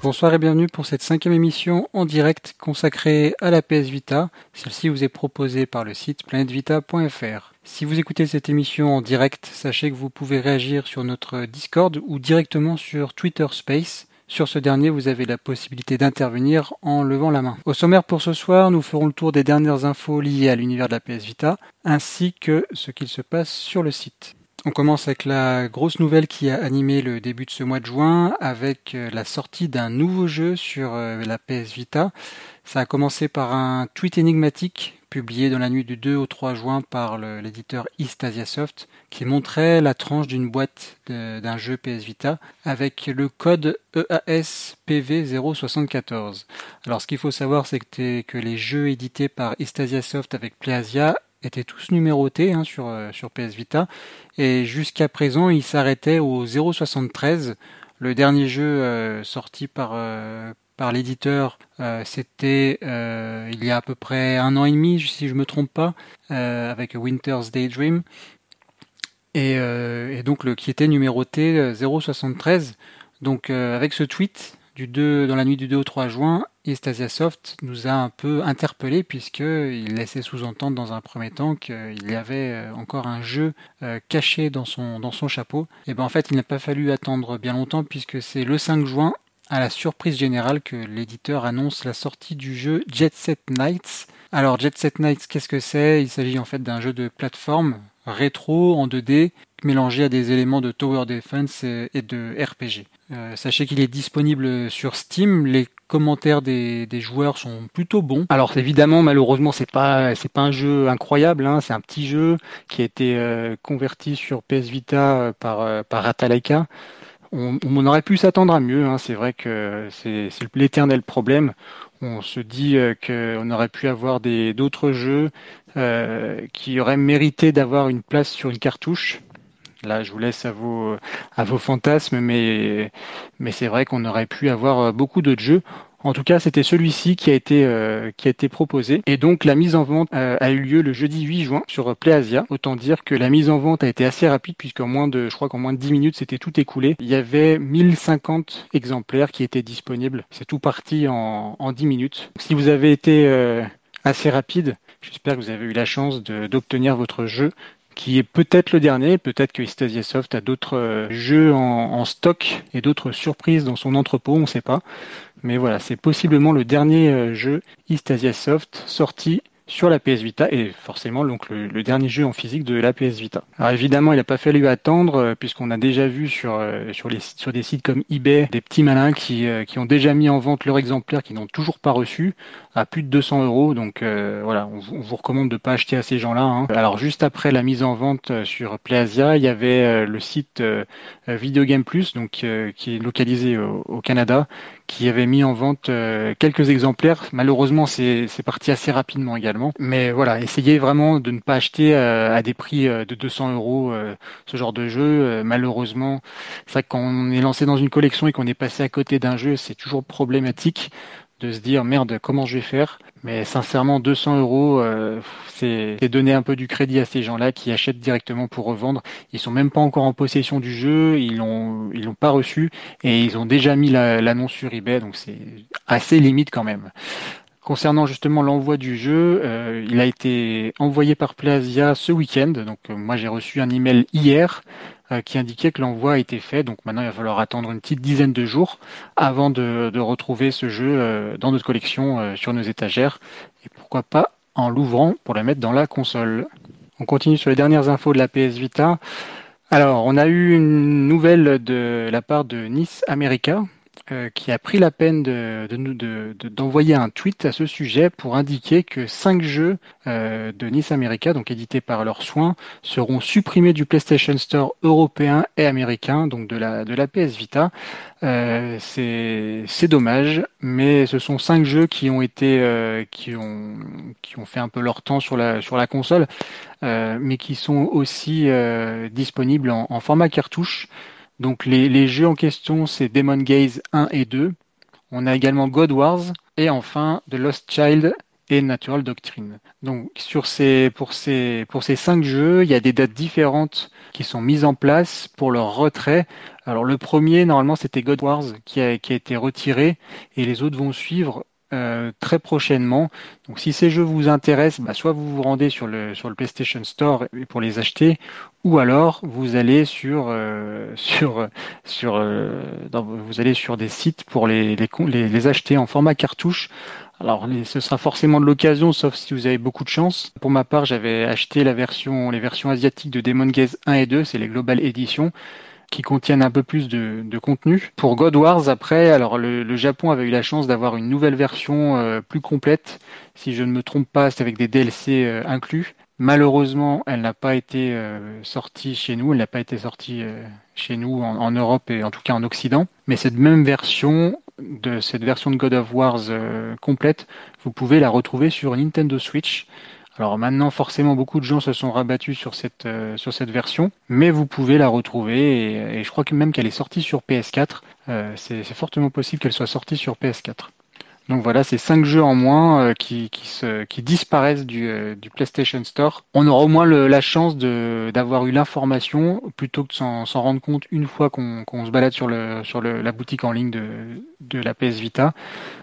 Bonsoir et bienvenue pour cette cinquième émission en direct consacrée à la PS Vita. Celle-ci vous est proposée par le site planetvita.fr. Si vous écoutez cette émission en direct, sachez que vous pouvez réagir sur notre Discord ou directement sur Twitter Space. Sur ce dernier, vous avez la possibilité d'intervenir en levant la main. Au sommaire pour ce soir, nous ferons le tour des dernières infos liées à l'univers de la PS Vita, ainsi que ce qu'il se passe sur le site. On commence avec la grosse nouvelle qui a animé le début de ce mois de juin, avec euh, la sortie d'un nouveau jeu sur euh, la PS Vita. Ça a commencé par un tweet énigmatique publié dans la nuit du 2 au 3 juin par l'éditeur East Asia Soft, qui montrait la tranche d'une boîte d'un jeu PS Vita avec le code EASPV074. Alors ce qu'il faut savoir, c'est que, les jeux édités par East Asia Soft avec PlayAsia étaient tous numérotés hein, sur, euh, sur PS Vita, et jusqu'à présent, ils s'arrêtaient au 073. Le dernier jeu euh, sorti par, euh, par l'éditeur, c'était il y a à peu près un an et demi, si je me trompe pas, avec Winter's Daydream. Et, et, donc le qui était numéroté 073. Donc avec ce tweet du 2 dans la nuit du 2 au 3 juin, Stasia Soft nous a un peu interpellé puisqu'il laissait sous-entendre dans un premier temps qu'il y avait encore un jeu caché dans son, chapeau. Et ben en fait il n'a pas fallu attendre bien longtemps puisque c'est le 5 juin à la surprise générale que l'éditeur annonce la sortie du jeu Jet Set Nights. Alors Jet Set Nights, qu'est-ce que c'est? Il s'agit en fait d'un jeu de plateforme rétro en 2D mélangé à des éléments de Tower Defense et de RPG. Euh, sachez qu'il est disponible sur Steam. Commentaires des, joueurs sont plutôt bons. Alors évidemment, malheureusement, c'est pas pas un jeu incroyable. Hein. C'est un petit jeu qui a été euh, converti sur PS Vita euh, par par Atalaika on, aurait pu s'attendre à mieux. Hein. C'est vrai que c'est l'éternel problème. On se dit euh, qu'on aurait pu avoir d'autres jeux euh, qui auraient mérité d'avoir une place sur une cartouche. Là, je vous laisse à vos, à vos fantasmes, mais, mais c'est vrai qu'on aurait pu avoir beaucoup d'autres jeux. En tout cas, c'était celui-ci qui a été euh, qui a été proposé. Et donc la mise en vente euh, a eu lieu le jeudi 8 juin sur PlayAsia. Autant dire que la mise en vente a été assez rapide puisqu'en moins de, je crois qu'en moins de 10 minutes, c'était tout écoulé. Il y avait 1050 exemplaires qui étaient disponibles. C'est tout parti en, en 10 minutes. Si vous avez été euh, assez rapide, j'espère que vous avez eu la chance d'obtenir votre jeu qui est peut-être le dernier. Peut-être que Stadia Soft a d'autres jeux en, stock et d'autres surprises dans son entrepôt, on ne sait pas. Mais voilà, c'est possiblement le dernier euh, jeu East Asia Soft sorti sur la PS Vita et forcément donc le, dernier jeu en physique de la PS Vita. Alors évidemment, il n'a pas fallu attendre euh, puisqu'on a déjà vu sur euh, sur des sites comme eBay des petits malins qui qui ont déjà mis en vente leur exemplaire qui n'ont toujours pas reçu à plus de 200 euros. Donc voilà, on, vous recommande de pas acheter à ces gens-là. Hein. Alors juste après la mise en vente sur PlayAsia, il y avait le site Video Game Plus donc qui est localisé au Canada qui avait mis en vente euh, quelques exemplaires. Malheureusement, c'est parti assez rapidement également. Mais voilà, essayez vraiment de ne pas acheter euh, à des prix euh, de 200 euros ce genre de jeu. malheureusement, que quand on est lancé dans une collection et qu'on est passé à côté d'un jeu, c'est toujours problématique de se dire merde comment je vais faire? Mais sincèrement 200 euros euh, c'est donner un peu du crédit à ces gens-là qui achètent directement pour revendre ils sont même pas encore en possession du jeu ils l'ont ils l'ont pas reçu et ils ont déjà mis l'annonce sur eBay donc c'est assez limite quand même Concernant justement l'envoi du jeu, euh, il a été envoyé par Plasia ce week-end. Donc euh, moi j'ai reçu un email hier qui indiquait que l'envoi a été fait. Donc maintenant il va falloir attendre une petite dizaine de jours avant de, retrouver ce jeu dans notre collection sur nos étagères. Et pourquoi pas en l'ouvrant pour le mettre dans la console. On continue sur les dernières infos de la PS Vita. Alors, on a eu une nouvelle de la part de Nice America, euh, qui a pris la peine de, de, d'envoyer un tweet à ce sujet pour indiquer que cinq jeux euh, de Nice America, donc édités par leurs soins, seront supprimés du PlayStation Store européen et américain, donc de la, de la PS Vita. Euh, c'est, dommage, mais ce sont cinq jeux qui ont été, euh, qui ont, qui ont fait un peu leur temps sur la, sur la console, mais qui sont aussi disponibles en, en format cartouche. Donc les, jeux en question, c'est Demon Gaze 1 et 2. On a également God Wars et enfin The Lost Child et Natural Doctrine. Donc sur ces, pour, ces, pour ces cinq jeux, il y a des dates différentes qui sont mises en place pour leur retrait. Alors le premier, normalement, c'était God Wars qui a, qui a été retiré et les autres vont suivre euh, très prochainement. Donc si ces jeux vous intéressent, bah, soit vous vous rendez sur le sur le PlayStation Store pour les acheter, ou alors vous allez sur euh, sur sur euh, vous allez sur des sites pour les, les les, acheter en format cartouche. Alors ce sera forcément de l'occasion, sauf si vous avez beaucoup de chance. Pour ma part, j'avais acheté la version les versions asiatiques de Demon Gaze 1 et 2, c'est les Global Edition qui contiennent un peu plus de, de contenu. Pour God Wars, après, alors le, Japon avait eu la chance d'avoir une nouvelle version euh, plus complète. Si je ne me trompe pas, c'est avec des DLC euh, inclus. Malheureusement, elle n'a pas été euh, sortie chez nous, elle n'a pas été sortie chez nous en, en, Europe et en tout cas en Occident. Mais cette même version, de cette version de God of Wars complète, vous pouvez la retrouver sur Nintendo Switch. Alors maintenant, forcément, beaucoup de gens se sont rabattus sur cette euh, sur cette version, mais vous pouvez la retrouver et, je crois que même qu'elle est sortie sur PS4. Euh, c'est fortement possible qu'elle soit sortie sur PS4. Donc voilà, c'est cinq jeux en moins euh, qui, qui, se, qui disparaissent du, euh, du PlayStation Store. On aura au moins le, la chance d'avoir eu l'information plutôt que de s'en rendre compte une fois qu'on se balade sur, le, sur le, la boutique en ligne de, de la PS Vita.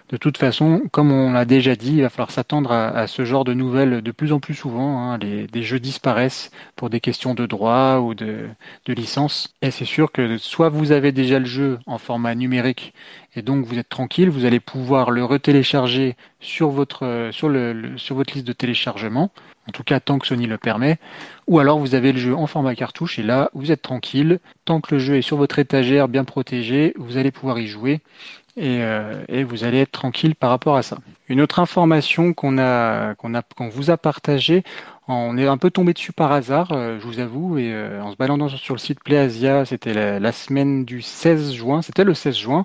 De toute façon, comme on l'a déjà dit, il va falloir s'attendre à, ce genre de nouvelles de plus en plus souvent. Hein. Les, des jeux disparaissent pour des questions de droit ou de, licence. Et c'est sûr que soit vous avez déjà le jeu en format numérique et donc vous êtes tranquille, vous allez pouvoir le retélécharger sur votre sur sur votre liste de téléchargement, en tout cas tant que Sony le permet, ou alors vous avez le jeu en format cartouche et là vous êtes tranquille, tant que le jeu est sur votre étagère bien protégé, vous allez pouvoir y jouer et, euh, et vous allez être tranquille par rapport à ça. Une autre information qu'on a qu'on a qu'on vous a partagée on est un peu tombé dessus par hasard, euh, je vous avoue, et euh, en se baladant sur le site PlayAsia, c'était la, semaine du 16 juin, c'était le 16 juin,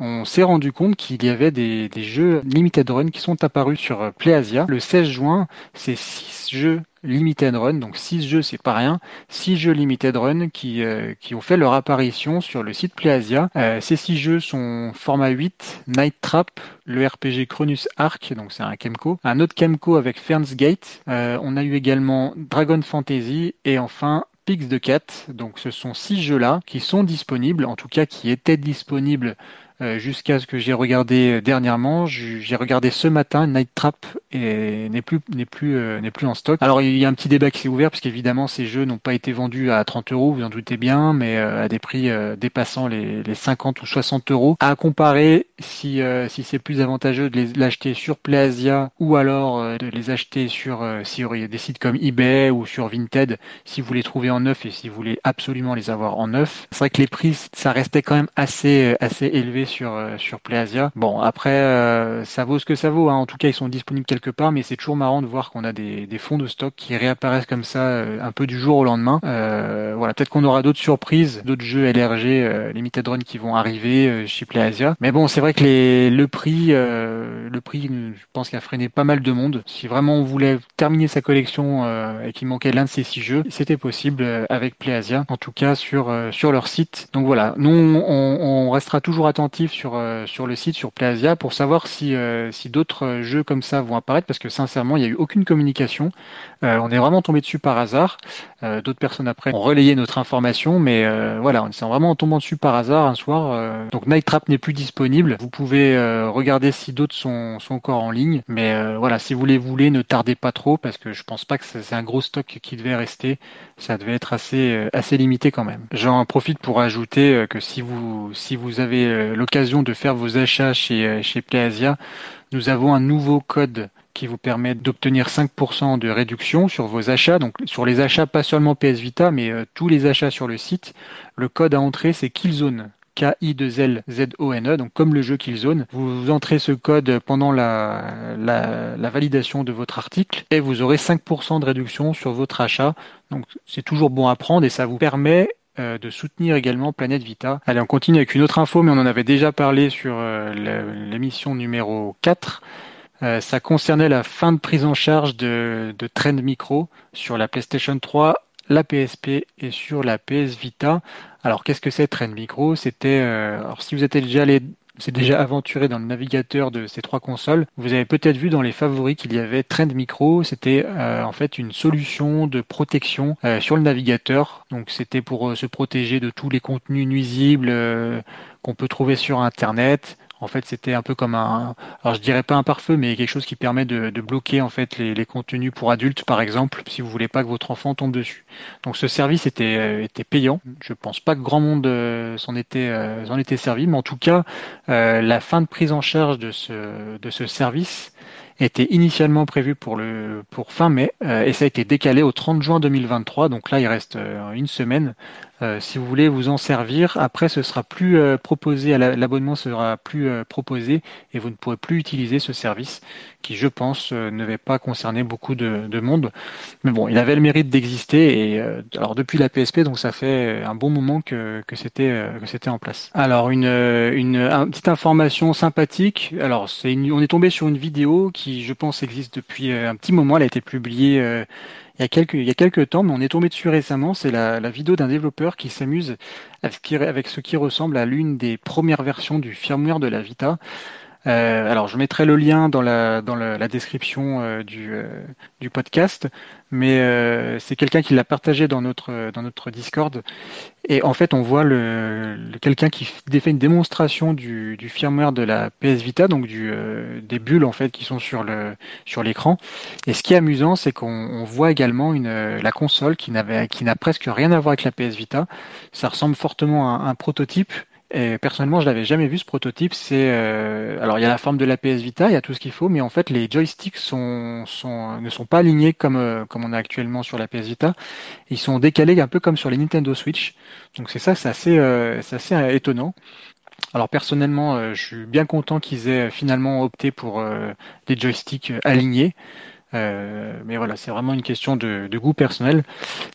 on s'est rendu compte qu'il y avait des, jeux Limited Run qui sont apparus sur euh, PlayAsia. Le 16 juin, c'est six jeux Limited Run, donc 6 jeux c'est pas rien, 6 jeux Limited Run qui, euh, qui ont fait leur apparition sur le site PlayAsia. Euh, ces 6 jeux sont format 8, Night Trap, le RPG Cronus Arc, donc c'est un Kemco, un autre Kemco avec Ferns Gate, euh, on a eu également Dragon Fantasy et enfin Pix de Cat. Donc ce sont six jeux-là qui sont disponibles, en tout cas qui étaient disponibles jusqu'à ce que j'ai regardé euh, dernièrement. J'ai regardé ce matin, Night Trap n'est plus n'est plus euh, n'est plus en stock. Alors il y a un petit débat qui s'est ouvert parce qu'évidemment ces jeux n'ont pas été vendus à 30 euros, vous en doutez bien, mais à des prix dépassant les, les 50 ou 60 euros. À comparer si si c'est plus avantageux de l'acheter sur PlayAsia ou alors de les acheter sur si des sites comme eBay ou sur Vinted si vous les trouvez en neuf et si vous voulez absolument les avoir en neuf. C'est vrai que les prix ça restait quand même assez assez élevé sur euh, sur. Bon, après euh, ça vaut ce que ça vaut. Hein. En tout cas, ils sont disponibles quelque part, mais c'est toujours marrant de voir qu'on a des, fonds de stock qui réapparaissent comme ça euh, un peu du jour au lendemain. voilà, peut-être qu'on aura d'autres surprises, d'autres jeux LRG Limited Run qui vont arriver chez PlayAsia. Mais bon, c'est vrai que le prix, le prix, je pense qu'il a freiné pas mal de monde. Si vraiment on voulait terminer sa collection et qu'il manquait l'un de ces six jeux, c'était possible avec PlayAsia. En tout cas sur leur site. Donc voilà, nous on, on restera toujours sur euh, sur le site sur PlayAsia pour savoir si euh, si d'autres jeux comme ça vont apparaître parce que sincèrement il n'y a eu aucune communication. Euh, on est vraiment tombé dessus par hasard. D'autres personnes après ont relayé notre information, mais voilà, on est vraiment tombant dessus par hasard un soir. donc Night Trap n'est plus disponible. Vous pouvez regarder si d'autres sont sont encore en ligne, mais voilà, si vous les voulez, ne tardez pas trop parce que je pense pas que c'est un gros stock qui devait rester. Ça devait être assez assez limité quand même. J'en profite pour ajouter que si vous si vous avez l'occasion de faire vos achats chez, euh, chez PlayAsia, nous avons un nouveau code qui vous permet d'obtenir 5% de réduction sur vos achats. Donc sur les achats, pas seulement PS Vita, mais euh, tous les achats sur le site. Le code à entrer, c'est Killzone. K-I-2-L-Z-O-N-E, donc comme le jeu Killzone. Vous entrez ce code pendant la, validation de votre article et vous aurez 5% de réduction sur votre achat. Donc c'est toujours bon à prendre et ça vous permet euh, de soutenir également Planète Vita. Allez, on continue avec une autre info, mais on en avait déjà parlé sur euh, l'émission numéro 4. Euh, ça concernait la fin de prise en charge de, de Trend Micro sur la PlayStation 3, la PSP et sur la PS Vita. Alors qu'est-ce que c'est Trend Micro? C'était, alors si vous êtes déjà allé s'est déjà aventuré dans le navigateur de ces trois consoles, vous avez peut-être vu dans les favoris qu'il y avait Trend Micro. C'était euh, en fait une solution de protection euh, sur le navigateur. Donc c'était pour se protéger de tous les contenus nuisibles qu'on peut trouver sur Internet. En fait, c'était un peu comme un, alors je dirais pas un pare-feu, mais quelque chose qui permet de, bloquer en fait les, contenus pour adultes, par exemple, si vous voulez pas que votre enfant tombe dessus. Donc ce service était euh, payant. Je pense pas que grand monde euh, s'en était euh, était servi, mais en tout cas, la fin de prise en charge de ce service était initialement prévu pour fin mai et ça a été décalé au 30 juin 2023. Donc là, il reste une semaine si vous voulez vous en servir, après ce sera plus euh, proposé, l'abonnement sera plus euh, proposé et vous ne pourrez plus utiliser ce service qui, je pense, ne va pas concerner beaucoup de, monde. Mais bon, il avait le mérite d'exister et alors depuis la PSP, donc ça fait un bon moment que, que c'était que c'était en place. Alors une, une, petite information sympathique. Alors c'est on est tombé sur une vidéo qui, je pense, existe depuis un petit moment. Elle a été publiée il y a quelques, temps, mais on est tombé dessus récemment. C'est la vidéo d'un développeur qui s'amuse avec, ce qui ressemble à l'une des premières versions du firmware de la Vita. Euh, alors, je mettrai le lien dans la, dans la, description euh, du, euh, du podcast, mais c'est quelqu'un qui l'a partagé dans notre, dans notre Discord. Et en fait, on voit le, quelqu'un qui fait une démonstration du, du firmware de la PS Vita, donc des bulles en fait qui sont sur le sur l'écran. Et ce qui est amusant, c'est qu'on voit également une, la console qui n'avait qui n'a presque rien à voir avec la PS Vita. Ça ressemble fortement à un prototype et personnellement, je l'avais jamais vu ce prototype. C'est euh, alors il y a la forme de la PS Vita, il y a tout ce qu'il faut, mais en fait les joysticks sont, sont ne sont pas alignés comme euh, comme on a actuellement sur la PS Vita. Ils sont décalés un peu comme sur les Nintendo Switch. Donc c'est ça, c'est assez euh, c'est assez étonnant. Alors personnellement, je suis bien content qu'ils aient finalement opté pour des joysticks alignés. Mais voilà, c'est vraiment une question de, de, goût personnel.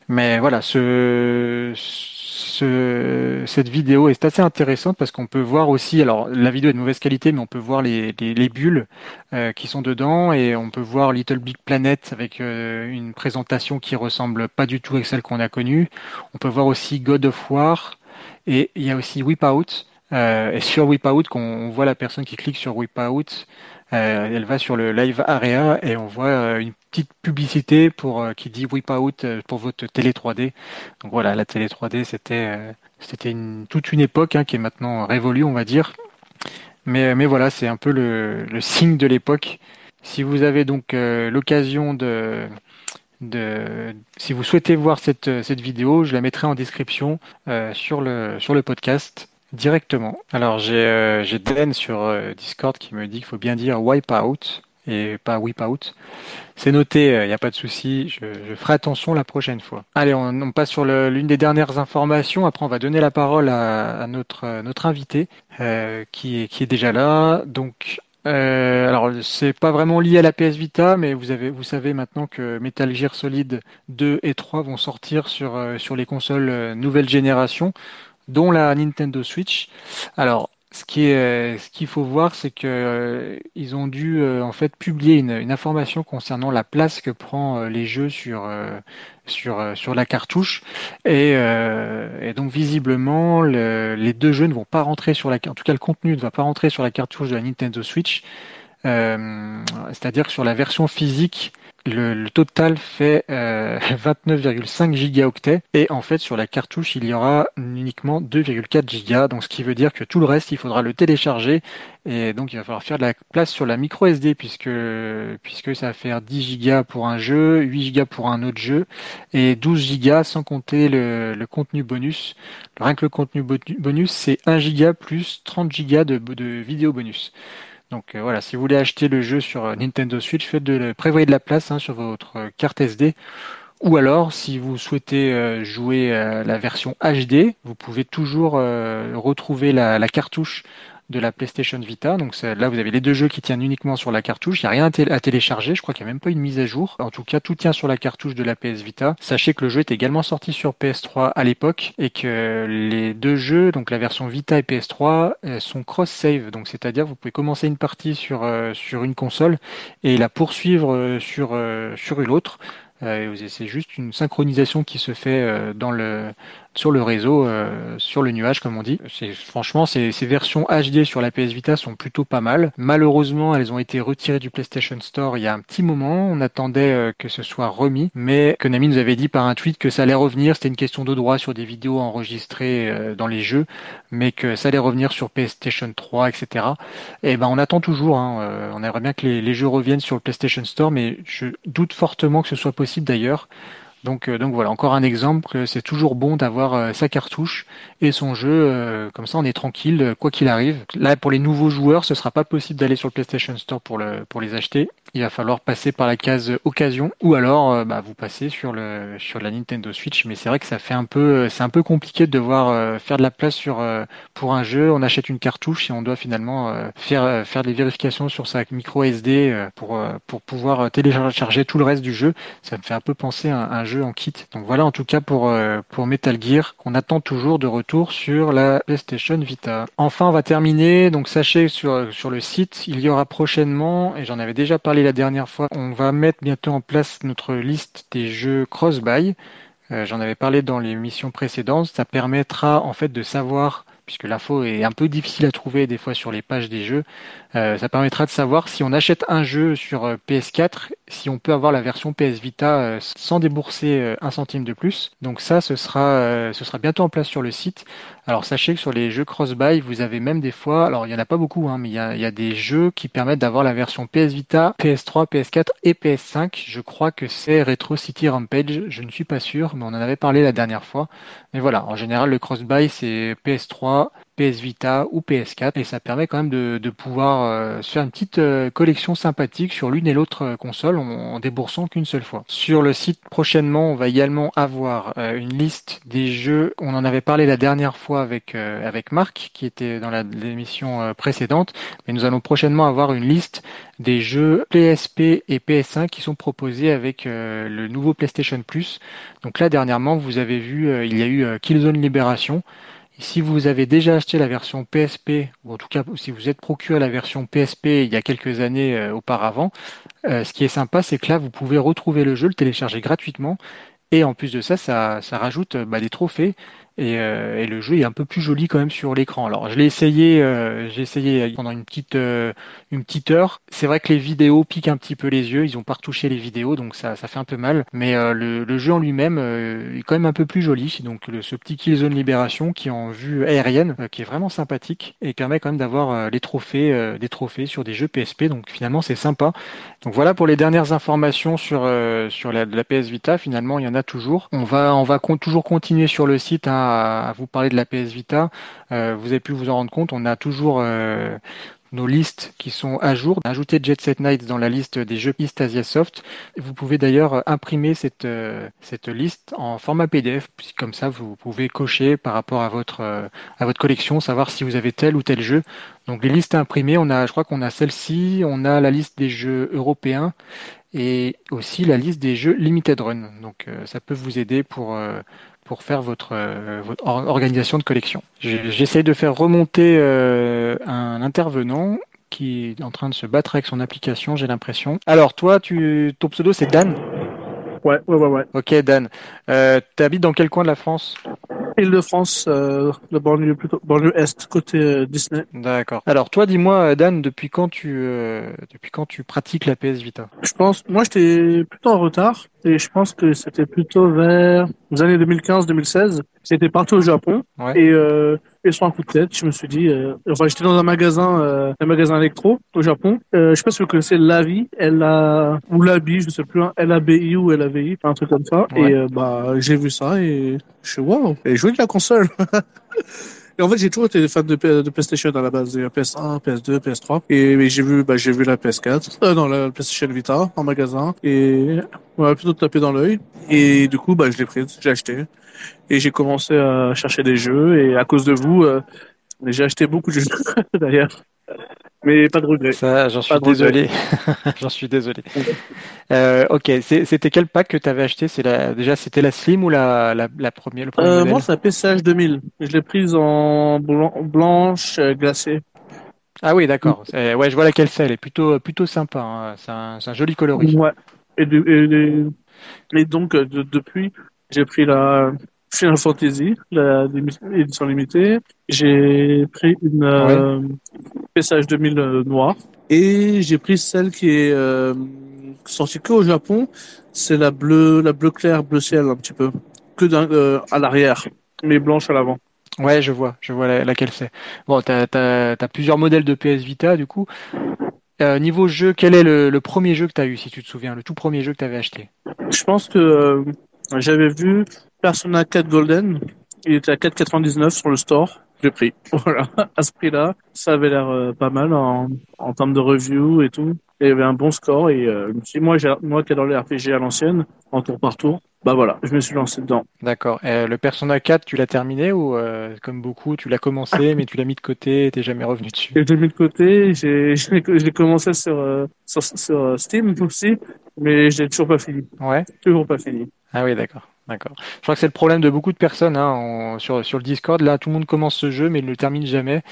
Mais voilà, ce, ce, cette vidéo est assez intéressante parce qu'on peut voir aussi, alors la vidéo est de mauvaise qualité, mais on peut voir les, les, les bulles euh, qui sont dedans et on peut voir Little Big Planet avec euh, une présentation qui ressemble pas du tout à celle qu'on a connue. On peut voir aussi God of War et il y a aussi Whip Out. Euh, et sur Whip Out, qu'on voit la personne qui clique sur Whip Out, euh, elle va sur le live area et on voit euh, une petite publicité pour euh, qui dit Whip Out pour votre télé 3D. Donc voilà, la télé 3D, c'était c'était toute une époque hein, qui est maintenant révolue, on va dire. Mais, mais voilà, c'est un peu le, le signe de l'époque. Si vous avez donc l'occasion de, de, si vous souhaitez voir cette, cette vidéo, je la mettrai en description sur le sur le podcast. Directement. Alors j'ai euh, j'ai sur euh, Discord qui me dit qu'il faut bien dire wipe out et pas whip out. C'est noté, il euh, n'y a pas de souci, je, je, ferai attention la prochaine fois. Allez, on, passe sur l'une des dernières informations. Après, on va donner la parole à, à notre notre invité qui est qui est déjà là. Donc euh, alors c'est pas vraiment lié à la PS Vita, mais vous avez, vous savez maintenant que Metal Gear Solid 2 et 3 vont sortir sur sur les consoles nouvelle génération dont la Nintendo Switch. Alors, ce qui est, euh, ce qu'il faut voir, c'est que euh, ils ont dû euh, en fait publier une, information concernant la place que prend les jeux sur sur sur la cartouche et, et donc visiblement les deux jeux ne vont pas rentrer sur la en tout cas le contenu ne va pas rentrer sur la cartouche de la Nintendo Switch. C'est-à-dire sur la version physique, le, total fait euh, 29,5 gigaoctets et en fait sur la cartouche il y aura uniquement 2,4 gigas donc ce qui veut dire que tout le reste il faudra le télécharger et donc il va falloir faire de la place sur la micro SD puisque puisque ça va faire 10 gigas pour un jeu, 8 gigas pour un autre jeu et 12 gigas sans compter le, contenu bonus. Rien que le contenu bonus c'est 1 giga plus 30 gigas de vidéo bonus. Donc euh, voilà, si vous voulez acheter le jeu sur euh, Nintendo Switch, faites de, prévoyez de la place hein, sur votre euh, carte SD. Ou alors, si vous souhaitez jouer la version HD, vous pouvez toujours retrouver la cartouche de la PlayStation Vita. Donc là, vous avez les deux jeux qui tiennent uniquement sur la cartouche. Il n'y a rien à, télécharger. Je crois qu'il n'y a même pas une mise à jour. En tout cas, tout tient sur la cartouche de la PS Vita. Sachez que le jeu est également sorti sur PS3 à l'époque et que les deux jeux, donc la version Vita et PS3, euh, sont cross-save. Donc c'est-à-dire vous pouvez commencer une partie sur euh, sur une console et la poursuivre euh, sur sur une autre. c'est juste une synchronisation qui se fait dans le sur le réseau, euh, sur le nuage comme on dit. Franchement, ces, versions HD sur la PS Vita sont plutôt pas mal. Malheureusement, elles ont été retirées du PlayStation Store il y a un petit moment. On attendait euh, que ce soit remis, mais Konami nous avait dit par un tweet que ça allait revenir. C'était une question de droit sur des vidéos enregistrées euh, dans les jeux, mais que ça allait revenir sur PlayStation 3, etc. Et ben, on attend toujours. Hein. On aimerait bien que les, les jeux reviennent sur le PlayStation Store, mais je doute fortement que ce soit possible d'ailleurs. Donc, euh, donc voilà, encore un exemple. C'est toujours bon d'avoir euh, sa cartouche et son jeu. Euh, comme ça, on est tranquille, quoi qu'il arrive. Là, pour les nouveaux joueurs, ce sera pas possible d'aller sur le PlayStation Store pour le pour les acheter. Il va falloir passer par la case occasion ou alors bah, vous passez sur la Nintendo Switch. Mais c'est vrai que ça fait un peu c'est un peu compliqué de devoir faire de la place sur pour un jeu. On achète une cartouche et on doit finalement faire des vérifications sur sa micro SD pour pouvoir télécharger tout le reste du jeu. Ça me fait un peu penser à un jeu en kit. Donc voilà en tout cas pour, euh, pour Metal Gear qu'on attend toujours de retour sur la PlayStation Vita. Enfin on va terminer, donc sachez sur, sur le site, il y aura prochainement, et j'en avais déjà parlé la dernière fois, on va mettre bientôt en place notre liste des jeux cross-buy. Euh, j'en avais parlé dans l'émission précédente, ça permettra en fait de savoir puisque l'info est un peu difficile à trouver des fois sur les pages des jeux. Euh, ça permettra de savoir si on achète un jeu sur euh, PS4, si on peut avoir la version PS Vita euh, sans débourser un centime de plus. Donc ça, ce sera, bientôt en place sur le site. Alors sachez que sur les jeux cross-buy, vous avez même des fois, alors il y en a pas beaucoup, hein, mais il y a, y a des jeux qui permettent d'avoir la version PS Vita, PS3, PS4 et PS5. Je crois que c'est Retro City Rampage. Je ne suis pas sûr, mais on en avait parlé la dernière fois. Mais voilà, en général, le cross-buy c'est PS3, PS Vita ou PS4 et ça permet quand même de, pouvoir euh, se faire une petite euh, collection sympathique sur l'une et l'autre euh, console en, déboursant qu'une seule fois. Sur le site prochainement, on va également avoir une liste des jeux. On en avait parlé la dernière fois avec avec Marc qui était dans l'émission précédente, mais nous allons prochainement avoir une liste des jeux PSP et PS5 qui sont proposés avec le nouveau PlayStation Plus. Donc là dernièrement, vous avez vu, il y a eu Killzone Libération si vous avez déjà acheté la version PSP, ou en tout cas si vous êtes procuré la version PSP il y a quelques années euh, auparavant, euh, ce qui est sympa, c'est que là, vous pouvez retrouver le jeu, le télécharger gratuitement. Et en plus de ça, ça, rajoute euh, bah, des trophées et, euh, et, le jeu est un peu plus joli quand même sur l'écran. Alors je l'ai essayé, euh, j'ai essayé pendant une petite euh, une petite heure. C'est vrai que les vidéos piquent un petit peu les yeux. Ils ont pas retouché les vidéos, donc ça ça fait un peu mal. Mais le, le, jeu en lui-même est quand même un peu plus joli. Donc le, ce petit Killzone Libération qui est en vue aérienne, qui est vraiment sympathique et permet quand même d'avoir les trophées des trophées sur des jeux PSP. Donc finalement c'est sympa. Donc voilà pour les dernières informations sur sur la, la, PS Vita. Finalement il y en a toujours. On va on va toujours continuer sur le site. Hein, à, vous parler de la PS Vita, euh, vous avez pu vous en rendre compte, on a toujours euh, nos listes qui sont à jour. Ajoutez Jet Set Nights dans la liste des jeux East Asia Soft. Vous pouvez d'ailleurs imprimer cette, euh, cette liste en format PDF, comme ça vous pouvez cocher par rapport à votre, à votre collection, savoir si vous avez tel ou tel jeu. Donc les listes imprimées, on a, je crois qu'on a celle-ci, on a la liste des jeux européens et aussi la liste des jeux Limited Run. Donc ça peut vous aider pour, pour faire votre, euh, votre organisation de collection. J'essaie de faire remonter euh, un intervenant qui est en train de se battre avec son application, j'ai l'impression. Alors toi, tu, ton pseudo c'est Dan? Ouais, ouais, ouais, ouais. Ok Dan. Euh, tu habites dans quel coin de la France? Île-de-France, euh, le banlieue plutôt banlieue est côté euh, Disney. D'accord. Alors toi, dis-moi, Dan, depuis quand tu euh, depuis quand tu pratiques la PS Vita? Je pense, moi, j'étais plutôt en retard et je pense que c'était plutôt vers les années 2015-2016. C'était partout au Japon ouais. et euh, et sur un coup de tête, je me suis dit, euh, enfin, j'étais dans un magasin, euh, un magasin électro au Japon. Euh, je sais pas si vous connaissez Lavi, elle a ou Labi, je sais plus, hein, L-A-B-I ou L-A-V-I, un truc comme ça. Ouais. Et euh, bah, j'ai vu ça et je suis wow, et jouer de la console. Et en fait, j'ai toujours été fan de, de PlayStation à la base, PS1, PS2, PS3. Et j'ai vu, bah, j'ai vu la PS4, euh, la PlayStation Vita en magasin. Et on m'a plutôt tapé dans l'œil. Et du coup, bah, je l'ai prise, j'ai acheté. Et j'ai commencé à chercher des jeux. Et à cause de vous, euh, j'ai acheté beaucoup de jeux d'ailleurs. Mais pas de regret. Ça, j'en suis, désolé. j'en suis désolé. Euh, ok, c'était quel pack que tu avais acheté? C'est la, déjà c'était la Slim ou la, la, la première le premier euh, Moi, c'est la PCH 2000. Je l'ai prise en blanc, blanche euh, glacée. Ah oui, d'accord. Mm. Ouais, je vois laquelle c'est. Elle est plutôt plutôt sympa. Hein. C'est un, un, joli coloris. Ouais. Et, de, et, et donc de, depuis, j'ai pris la Final Fantasy, l'édition limitée. J'ai pris une euh, PSH 2000 noire et j'ai pris celle qui est euh, sortie que au Japon. C'est la bleue, la bleu clair, bleu ciel un petit peu, que euh, à l'arrière, mais blanche à l'avant. Ouais, je vois, je vois laquelle c'est. Bon, t'as as, plusieurs modèles de PS Vita, du coup. Euh, niveau jeu, quel est le, premier jeu que t'as eu, si tu te souviens, le tout premier jeu que t'avais acheté? Je pense que euh, j'avais vu Persona 4 Golden. Il était à 4,99 sur le store. J'ai pris. Voilà, à ce prix-là, ça avait l'air euh, pas mal en, en termes de review et tout. il y avait un bon score et euh, moi, moi qui adore les RPG à l'ancienne, en tour par tour, bah voilà, je me suis lancé dedans. D'accord. le Persona 4, tu l'as terminé ou euh, comme beaucoup, tu l'as commencé mais tu l'as mis de côté et t'es jamais revenu dessus? Je l'ai mis de côté, j'ai j'ai commencé sur, euh, sur, sur Steam aussi, mais je l'ai toujours pas fini. Ouais. Toujours pas fini. Ah oui, d'accord. D'accord. Je crois que c'est le problème de beaucoup de personnes hein, sur, sur le Discord. Là, tout le monde commence ce jeu, mais il ne le termine jamais.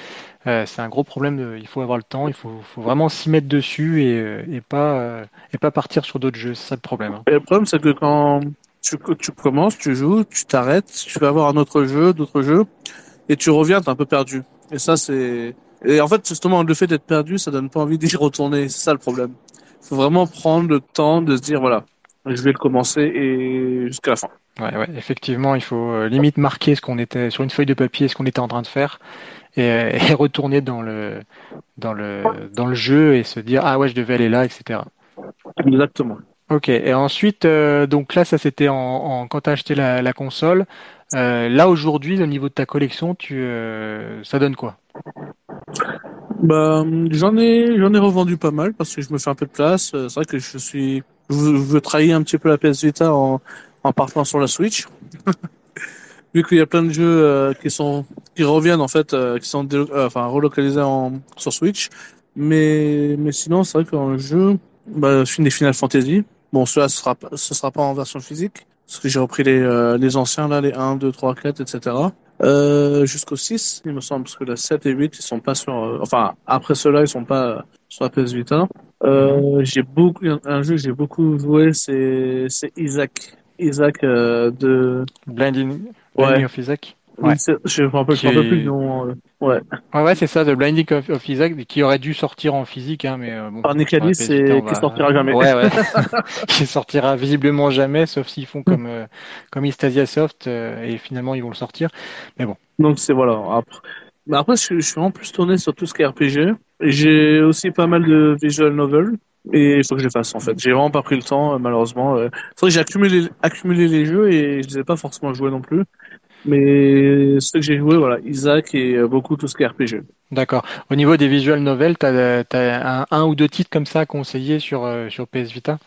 Euh, c'est un gros problème. il faut avoir le temps. Il faut, faut vraiment s'y mettre dessus et, euh, et pas euh, et pas partir sur d'autres jeux. C'est ça le problème. Hein. Et le problème, c'est que quand tu, tu commences, tu joues, tu t'arrêtes, tu vas avoir un autre jeu, d'autres jeux, et tu reviens, t'es un peu perdu. Et ça, c'est et en fait, justement, le fait d'être perdu, ça donne pas envie d'y retourner. C'est ça le problème. Faut vraiment prendre le temps de se dire voilà, je vais le commencer et jusqu'à la fin. Ouais, ouais, effectivement, il faut euh, limite marquer ce qu'on était sur une feuille de papier, ce qu'on était en train de faire, et, euh, et, retourner dans le dans le dans le jeu et se dire ah ouais, je devais aller là, etc. Exactement. Ok. Et ensuite, euh, donc là, ça c'était en, en, quand t'as acheté la, la console. là aujourd'hui, au niveau de ta collection, tu ça donne quoi? Bah, j'en ai j'en ai revendu pas mal parce que je me fais un peu de place. C'est vrai que je suis je veux, trahir un petit peu la PS Vita en en partant sur la Switch. Vu qu'il y a plein de jeux euh, qui sont qui reviennent en fait, euh, qui sont euh, enfin relocalisés en sur Switch. Mais mais sinon c'est vrai qu'un jeu, bah, des Final Fantasy. Bon, cela ce sera ce sera pas en version physique parce que j'ai repris les les anciens là, les 1, 2, 3, 4, etc. Euh, jusqu'au 6, il me semble, parce que la 7 et 8, ils sont pas sur, enfin, après cela, ils sont pas sur la PS Vita. Euh, j'ai beaucoup, un jeu que j'ai beaucoup joué, c'est, c'est Isaac. Isaac euh, de Blinding, Blinding of Isaac. Ouais. Je me rappelle, qui... plus du nom. Euh, ouais. Ouais, ouais, c'est ça, The Blinding of, Isaac, qui aurait dû sortir en physique, hein, mais euh, bon. Par Nicalis, c'est qui sortira jamais. Ouais, ouais. qui sortira visiblement jamais, sauf s'ils font comme euh, comme Istasia Soft et finalement ils vont le sortir. Mais bon. Donc c'est voilà. Après, mais après, je, je suis en plus tourné sur tout ce qui est RPG. J'ai aussi pas mal de visual novels. Et il faut que je les fasse en fait. J'ai vraiment pas pris le temps euh, malheureusement. Euh. C'est vrai que j'ai accumulé, accumulé les jeux et je les ai pas forcément joués non plus. Mais ce que j'ai joué, voilà, Isaac et euh, beaucoup tout ce qui est RPG. D'accord. Au niveau des visual novels, t'as as un, un, ou deux titres comme ça à conseiller sur, sur PS Vita?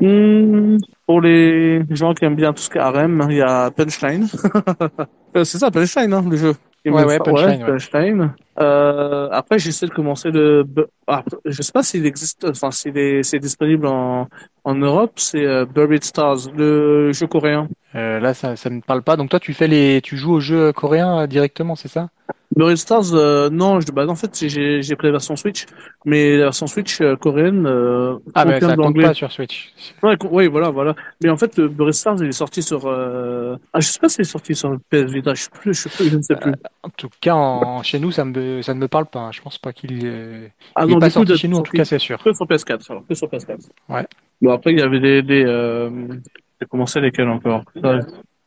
Hmm, Pour les gens qui aiment bien tout ce qui est harem, il y a Punchline. C'est ça, Punchline, hein, le jeu. Ouais, ouais, Punchline. Euh, après, j'essaie de commencer le. Ah, je sais pas s'il existe, enfin, s'il est, c'est disponible en, en Europe. C'est euh, Buried Stars, le jeu coréen. Euh, là, ça, ça me parle pas. Donc toi, tu fais les, tu joues au jeu coréen directement, c'est ça? Buried Stars, non. Je, bah, en fait, j'ai, j'ai pris la version Switch, mais la version Switch coréenne. ah, mais ça compte pas sur Switch. Ouais, oui, voilà, voilà. Mais en fait, Buried Stars, il est sorti sur. Ah, je sais pas s'il est sorti sur le PS Vita. Je plus, je ne sais plus. en tout cas, en, chez nous, ça me, ça ne me parle pas. Hein. Je pense pas qu'il est. Ah, il non, est pas sorti chez nous, en tout cas, c'est sûr. Que sur PS4, alors que sur PS4. Ouais. Bon, après, il y avait des, des euh, j'ai commencé lesquels encore?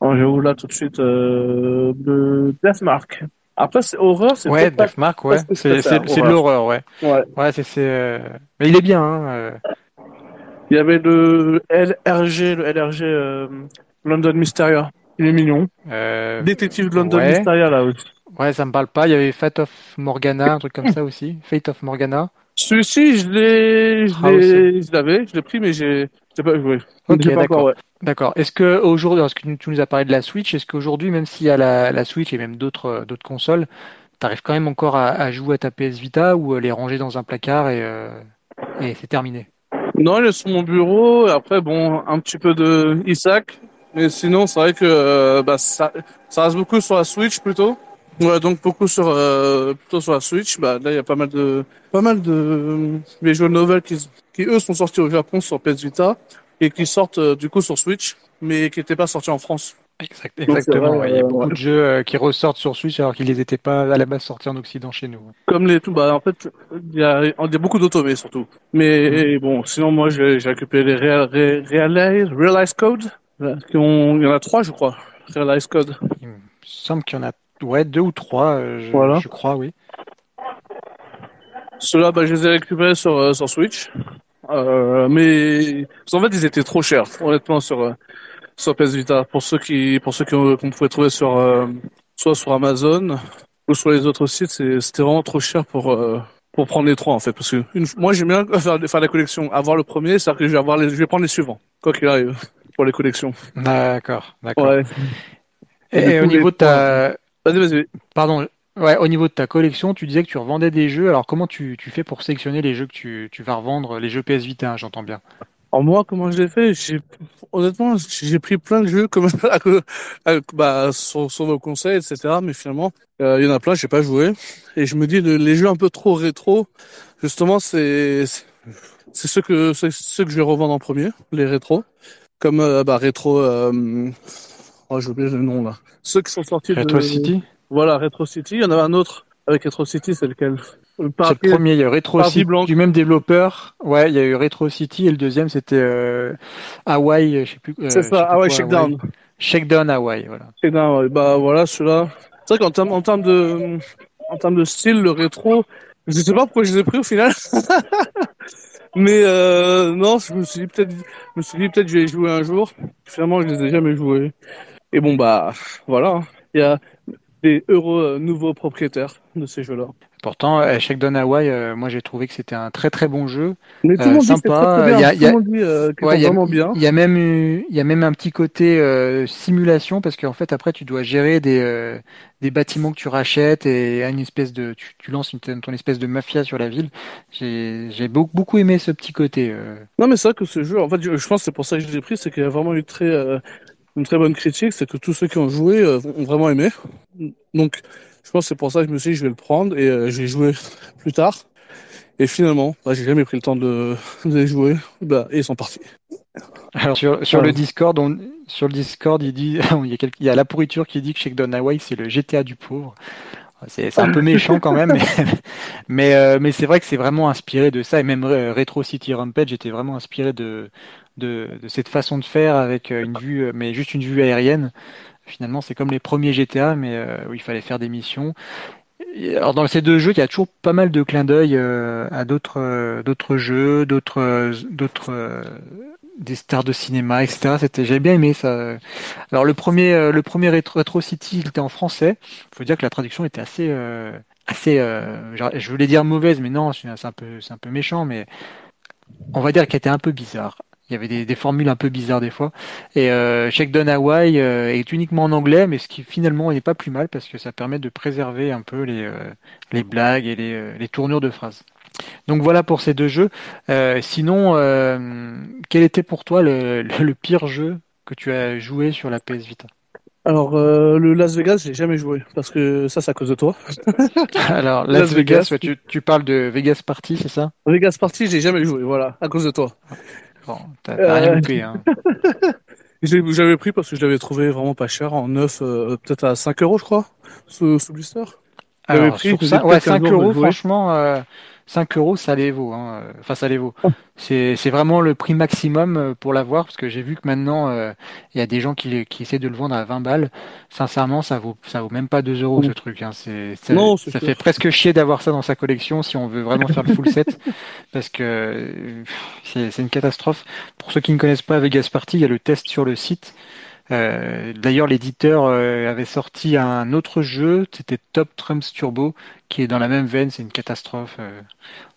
Oh, je vous là tout de suite, euh, le Deathmark. Après, c'est horreur, c'est Ouais, Deathmark, ouais. C'est, c'est, c'est de l'horreur, ouais. Ouais. Ouais, c'est, c'est, euh... mais il est bien, hein. Euh. Il y avait le LRG, le LRG, euh, London Mysteria. Il est mignon. Euh... Détective de London ouais. Mysteria, là aussi. Ouais, ça me parle pas. Il y avait Fate of Morgana, un truc comme ça aussi. Fate of Morgana. Celui-ci, je l'ai, je ah, l'ai, je l'avais, je l'ai pris, mais j'ai, j'ai pas joué. Ok, d'accord. Ouais. D'accord. Est-ce que aujourd'hui, parce que tu nous as parlé de la Switch, est-ce qu'aujourd'hui, même s'il y a la, la Switch et même d'autres, d'autres consoles, t'arrives quand même encore à, à, jouer à ta PS Vita ou les ranger dans un placard et, euh, et c'est terminé? Non, elle est sur mon bureau. Après, bon, un petit peu de Isaac. Mais sinon, c'est vrai que euh, bah, ça, ça reste beaucoup sur la Switch plutôt. Ouais, donc beaucoup sur euh, plutôt sur la Switch. Bah là, il y a pas mal de pas mal de visual novels qui qui eux sont sortis au Japon sur PS Vita et qui sortent euh, du coup sur Switch, mais qui n'étaient pas sortis en France. exactement. il y a beaucoup de jeux qui ressortent sur Switch alors qu'ils n'étaient pas à la base sortis en Occident chez nous. Comme les tout, bah en fait, il y a, beaucoup d'automés surtout. Mais mm. bon, sinon moi j'ai récupéré les Real, Real, Realize Code. Qui ont, il y en a trois, je crois. Realize Code. Il me semble qu'il y en a ouais, deux ou trois, je, voilà. je crois, oui. Ceux-là, bah, je les ai récupérés sur, euh, sur Switch. Euh, mais en fait, ils étaient trop chers, honnêtement, sur euh, sur PS Vita. Pour ceux qui pour ceux qu'on pouvait trouver sur euh, soit sur Amazon ou sur les autres sites, c'était vraiment trop cher pour pour prendre les trois en fait. Parce que une, moi, j'aime bien faire faire la collection. Avoir le premier, c'est-à-dire que je vais avoir les, je vais prendre les suivants, quoi qu'il arrive, pour les collections. D'accord, d'accord. Ouais. Et, au niveau de ta, vas-y, vas-y. Pardon, Ouais, au niveau de ta collection, tu disais que tu revendais des jeux. Alors comment tu, tu fais pour sélectionner les jeux que tu, tu vas revendre, les jeux PS Vita, hein, j'entends bien. Alors moi, comment je l'ai fait j'ai, Honnêtement, j'ai pris plein de jeux comme bah, sur, sur vos conseils, etc. Mais finalement, euh, il y en a plein, j'ai pas joué. Et je me dis, les jeux un peu trop rétro, justement, c'est c'est ceux que c'est ceux que je vais revendre en premier, les rétros. Comme euh, bah rétro, euh... oh j'ai oublié le nom là. Ceux qui sont sortis Retro City. Voilà, Retro City. Il y en avait un autre avec Retro City, c'est lequel? Le C'est le premier, il y a Retro City du même développeur. Ouais, il y a eu Retro City et le deuxième c'était euh, Hawaii, je sais plus. Euh, c'est ça, Hawaii Shakedown. Shakedown Hawaii, voilà. Shakedown, ouais. bah voilà, celui-là. C'est vrai qu'en termes en termes de en termes de style, le rétro, je sais pas pourquoi je les ai pris au final. Mais euh, non, je me suis dit peut-être, je me suis dit peut-être je vais y jouer un jour. Finalement, je les ai jamais joués. Et bon bah voilà, hein. il y a des heureux nouveaux propriétaires de ces jeux-là. Pourtant, Shakedown Hawaii, euh, moi j'ai trouvé que c'était un très très bon jeu, Mais tout euh, sympa. Il y a, il y a, y même il y a même un petit côté euh, simulation parce qu'en fait après tu dois gérer des euh, des bâtiments que tu rachètes et une espèce de tu, tu lances une, ton espèce de mafia sur la ville. J'ai beaucoup beaucoup aimé ce petit côté. Non mais c'est vrai que ce jeu, en fait, je, je pense que c'est pour ça que je l'ai pris, c'est qu'il a vraiment eu très une très bonne critique, c'est que tous ceux qui ont joué euh, ont vraiment aimé. Donc, je pense que c'est pour ça que je me suis dit, je vais le prendre et euh, je vais jouer plus tard. Et finalement, bah, j'ai jamais pris le temps de, de les jouer. Bah, et ils sont partis. Alors sur, sur le Discord, on, sur le Discord, il dit, il y a, il y a la pourriture qui dit que Shakedown Hawaii c'est le GTA du pauvre. C'est un peu méchant quand même, mais mais, euh, mais c'est vrai que c'est vraiment inspiré de ça et même Retro City Rampage était vraiment inspiré de de, cette façon de faire avec euh, une vue, euh, mais juste une vue aérienne. Finalement, c'est comme les premiers GTA, mais euh, où il fallait faire des missions. Alors dans ces deux jeux, il y a toujours pas mal de clins d'œil à d'autres d'autres jeux, d'autres des stars de cinéma, etc. C'était, j'avais bien aimé ça. Alors le premier, le premier Retro, City, il était en français. Il faut dire que la traduction était assez, assez, je voulais dire mauvaise, mais non, c'est un peu, c'est un peu méchant, mais on va dire qu'elle était un peu bizarre. Il y avait des, formules un peu bizarres des fois. Et euh, Shakedown Hawaii euh, est uniquement en anglais, mais ce qui finalement n'est pas plus mal parce que ça permet de préserver un peu les, euh, les blagues et les, les, tournures de phrases. Donc voilà pour ces deux jeux. Euh, sinon, quel était pour toi le, le, pire jeu que tu as joué sur la PS Vita? Alors, le Las Vegas, j'ai jamais joué parce que ça, c'est à cause de toi. Alors, Las, Vegas, tu, tu, parles de Vegas Party, c'est ça? Vegas Party, j'ai jamais joué, voilà, à cause de toi. Bon, t'as rien loupé, hein. J'avais pris parce que je l'avais trouvé vraiment pas cher, en neuf, euh, peut-être à 5 euros, je crois, sous, sous blister. Alors, pris, ça, ouais, 5 euros, franchement, euh, 5 euros, ça les vaut. Hein. Enfin, ça les vaut. C'est, c'est vraiment le prix maximum euh, pour l'avoir, parce que j'ai vu que maintenant, euh, il y a des gens qui, qui essaient de le vendre à 20 balles. Sincèrement, ça vaut, ça vaut même pas 2 euros, ce truc. Hein. C'est, ça, non, ça fait presque chier d'avoir ça dans sa collection si on veut vraiment faire le full set, parce que c'est, c'est une catastrophe. Pour ceux qui ne connaissent pas Vegas Party, il y a le test sur le site. Euh, d'ailleurs, l'éditeur euh, avait sorti un autre jeu, c'était Top Trumps Turbo, qui est dans la même veine, c'est une catastrophe. Euh.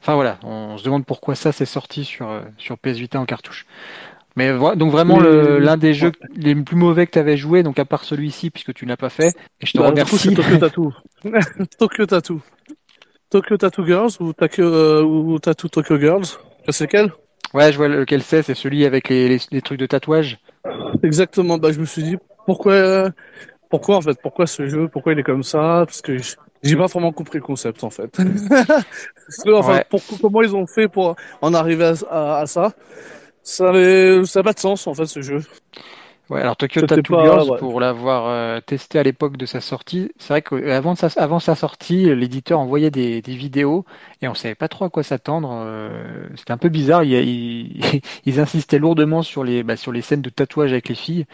Enfin voilà, on se demande pourquoi ça s'est sorti sur sur PS Vita en cartouche. Mais donc vraiment l'un des jeux les plus mauvais que tu avais joué, donc à part celui-ci puisque tu n'as pas fait, et je te bah, remercie. Tokyo Tattoo. Tokyo Tattoo. Tokyo Tattoo Girls ou, ou Tattoo Tokyo Girls. C'est lequel? Ouais, je vois lequel c'est, c'est celui avec les, les trucs de tatouage. Exactement. Bah, je me suis dit pourquoi, pourquoi en fait, pourquoi ce jeu, pourquoi il est comme ça, parce que j'ai pas vraiment compris le concept en fait. enfin, comment ils ont fait pour en arriver à, à, ça? Ça n'a pas de sens en fait ce jeu. Ouais, alors Tokyo Tattoo Girls, pour l'avoir euh, testé à l'époque de sa sortie, c'est vrai qu'avant sa, avant sa sortie, l'éditeur envoyait des, des, vidéos et on savait pas trop à quoi s'attendre. Euh, c'était un peu bizarre. Ils, ils, insistaient lourdement sur les, bah, sur les scènes de tatouage avec les filles,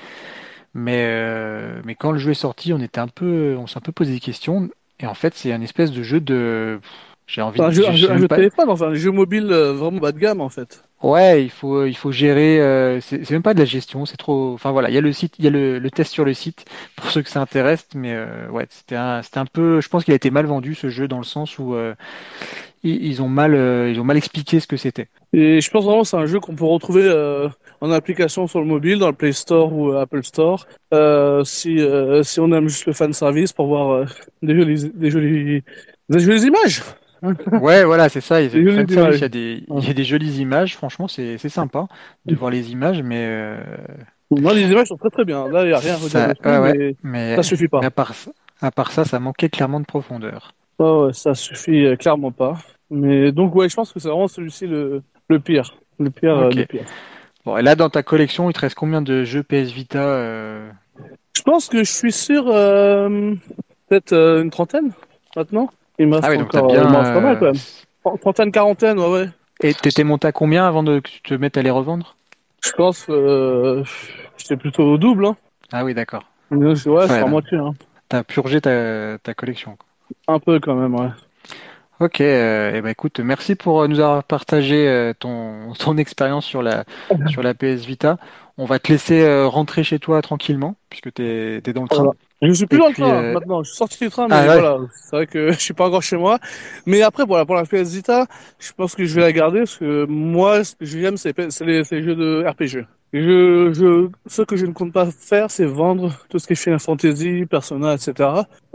mais, euh, mais quand le jeu est sorti, on était un peu, on s'est un peu posé des questions. Et en fait, c'est un espèce de jeu de, j'ai envie de... un jeu, un jeu téléphone, enfin un jeu mobile vraiment bas de gamme en fait. Ouais, il faut il faut gérer. Euh, c'est même pas de la gestion, c'est trop. Enfin voilà, il y a le site, il y a le, le, test sur le site pour ceux que ça intéresse, mais euh, ouais, c'était un c'était un peu. Je pense qu'il a été mal vendu ce jeu dans le sens où euh, ils, ont mal ils ont mal expliqué ce que c'était. Et je pense vraiment c'est un jeu qu'on peut retrouver en application sur le mobile, dans le Play Store ou Apple Store, si si on aime juste le fan service pour voir des jolies des jolies des jolies images. ouais, voilà, c'est ça. Il, y a des, il y a des jolies images. Franchement, c'est sympa de voir les images, mais. Euh... Non, les images sont très très bien. Là, il n'y a rien à ça, ouais, mais, ça suffit pas. À part, à part, ça, ça manquait clairement de profondeur. Oh, ouais, ça suffit euh, clairement pas. Mais donc, ouais, je pense que c'est vraiment celui-ci le, le pire. Le pire, euh, le pire. Bon, et là, dans ta collection, il te reste combien de jeux PS Vita euh... Je pense que je suis euh, peut-être une trentaine maintenant. Il m'a ah oui, donc bien, pas mal quand même. Trentaine, quarantaine, ouais, ouais. Et t'étais monté à combien avant de que tu te mettes à les revendre? Je pense que euh, j'étais plutôt au double. Hein. Ah oui, d'accord. Ouais, c'est à moitié. Hein. T'as purgé ta, ta collection. Un peu quand même, ouais. Ok, euh, eh ben écoute, merci pour nous avoir partagé euh, ton, ton expérience sur la, sur la PS Vita. On va te laisser euh, rentrer chez toi tranquillement, puisque tu es, dans le train. Je suis plus dans le train euh, maintenant, je suis sorti du train, mais ah, voilà, c'est vrai que je suis pas encore chez moi. Mais après, voilà, pour la PS Vita, je pense que je vais la garder, parce que moi, ce que j'aime, c'est les, les jeux de RPG. Je, je, ce que je ne compte pas faire, c'est vendre tout ce qui est Final Fantasy, Persona, etc.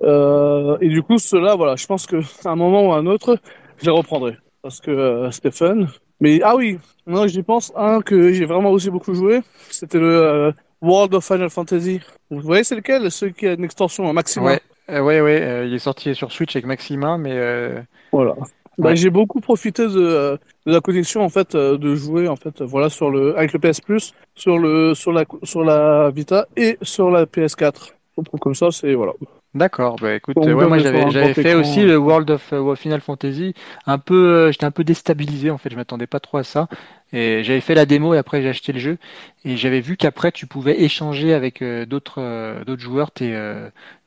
Euh, et du coup, cela, voilà, je pense que à un moment ou à un autre, je les reprendrai. Parce que euh, c'était fun. Mais, ah oui, non, j'y pense, un que j'ai vraiment aussi beaucoup joué, c'était le euh, World of Final Fantasy. Vous voyez, c'est lequel? Celui qui a une extension, un maximum. Ouais, euh, ouais, ouais, il est sorti sur Switch avec Maxima, mais... Voilà. Bah, j'ai beaucoup profité de, de, la connexion en fait de jouer en fait voilà sur le avec le PS Plus sur le sur la sur la Vita et sur la PS4. Comme ça c'est voilà. D'accord, bah écoute, ouais, moi j'avais j'avais fait aussi le World of uh, Final Fantasy, un peu, euh, j'étais un peu déstabilisé en fait, je m'attendais pas trop à ça, et j'avais fait la démo et après j'ai acheté le jeu, et j'avais vu qu'après tu pouvais échanger avec euh, d'autres euh, d'autres joueurs tes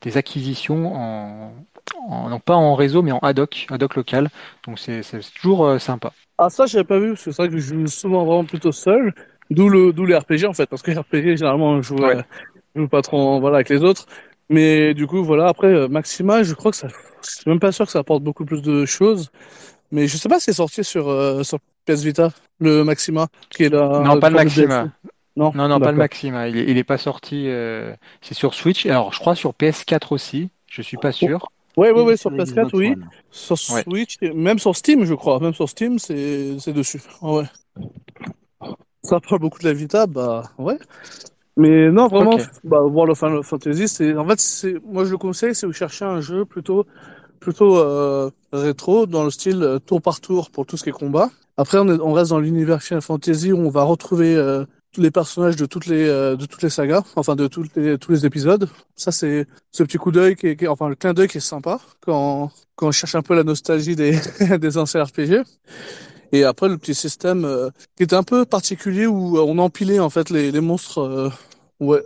tes acquisitions en, en, non pas en réseau mais en ad hoc, ad hoc local, donc c'est toujours sympa. Ah ça j'avais pas vu, parce que c'est vrai que je joue souvent vraiment plutôt seul, d'où le d'où les RPG en fait, parce que les RPG généralement on joue, joue pas trop voilà avec les autres. Mais du coup, voilà. Après, euh, Maxima, je crois que ça, je suis même pas sûr que ça apporte beaucoup plus de choses. Mais je sais pas si c'est sorti sur, euh, sur PS Vita, le Maxima, qui est là. Non, pas le Maxima. Non, non, non pas le Maxima. Il est, il est pas sorti. Euh... C'est sur Switch. Alors, je crois sur PS4 aussi. Je suis pas sûr. Ouais, ouais, ouais, sur PS4, oui. Sur Switch, même sur Steam, je crois. Même sur Steam, c'est, c'est dessus. ouais. Ça parle beaucoup de la Vita, bah ouais. Mais non, vraiment, bah, World of Final Fantasy, c'est en fait, c'est moi je le conseille, c'est vous cherchez un jeu plutôt plutôt euh, rétro dans le style euh, tour par tour pour tout ce qui est combat. Après, on, est, on reste dans l'univers Final Fantasy où on va retrouver euh, les personnages de toutes les euh, de toutes les sagas, enfin de toutes les, tous les épisodes. Ça, c'est ce petit coup d'œil qui, est, qui enfin le clin d'œil qui est sympa quand quand on cherche un peu la nostalgie des des anciens RPG. Et après, le petit système euh, qui était un peu particulier où on empilait en fait les, les monstres Ouais.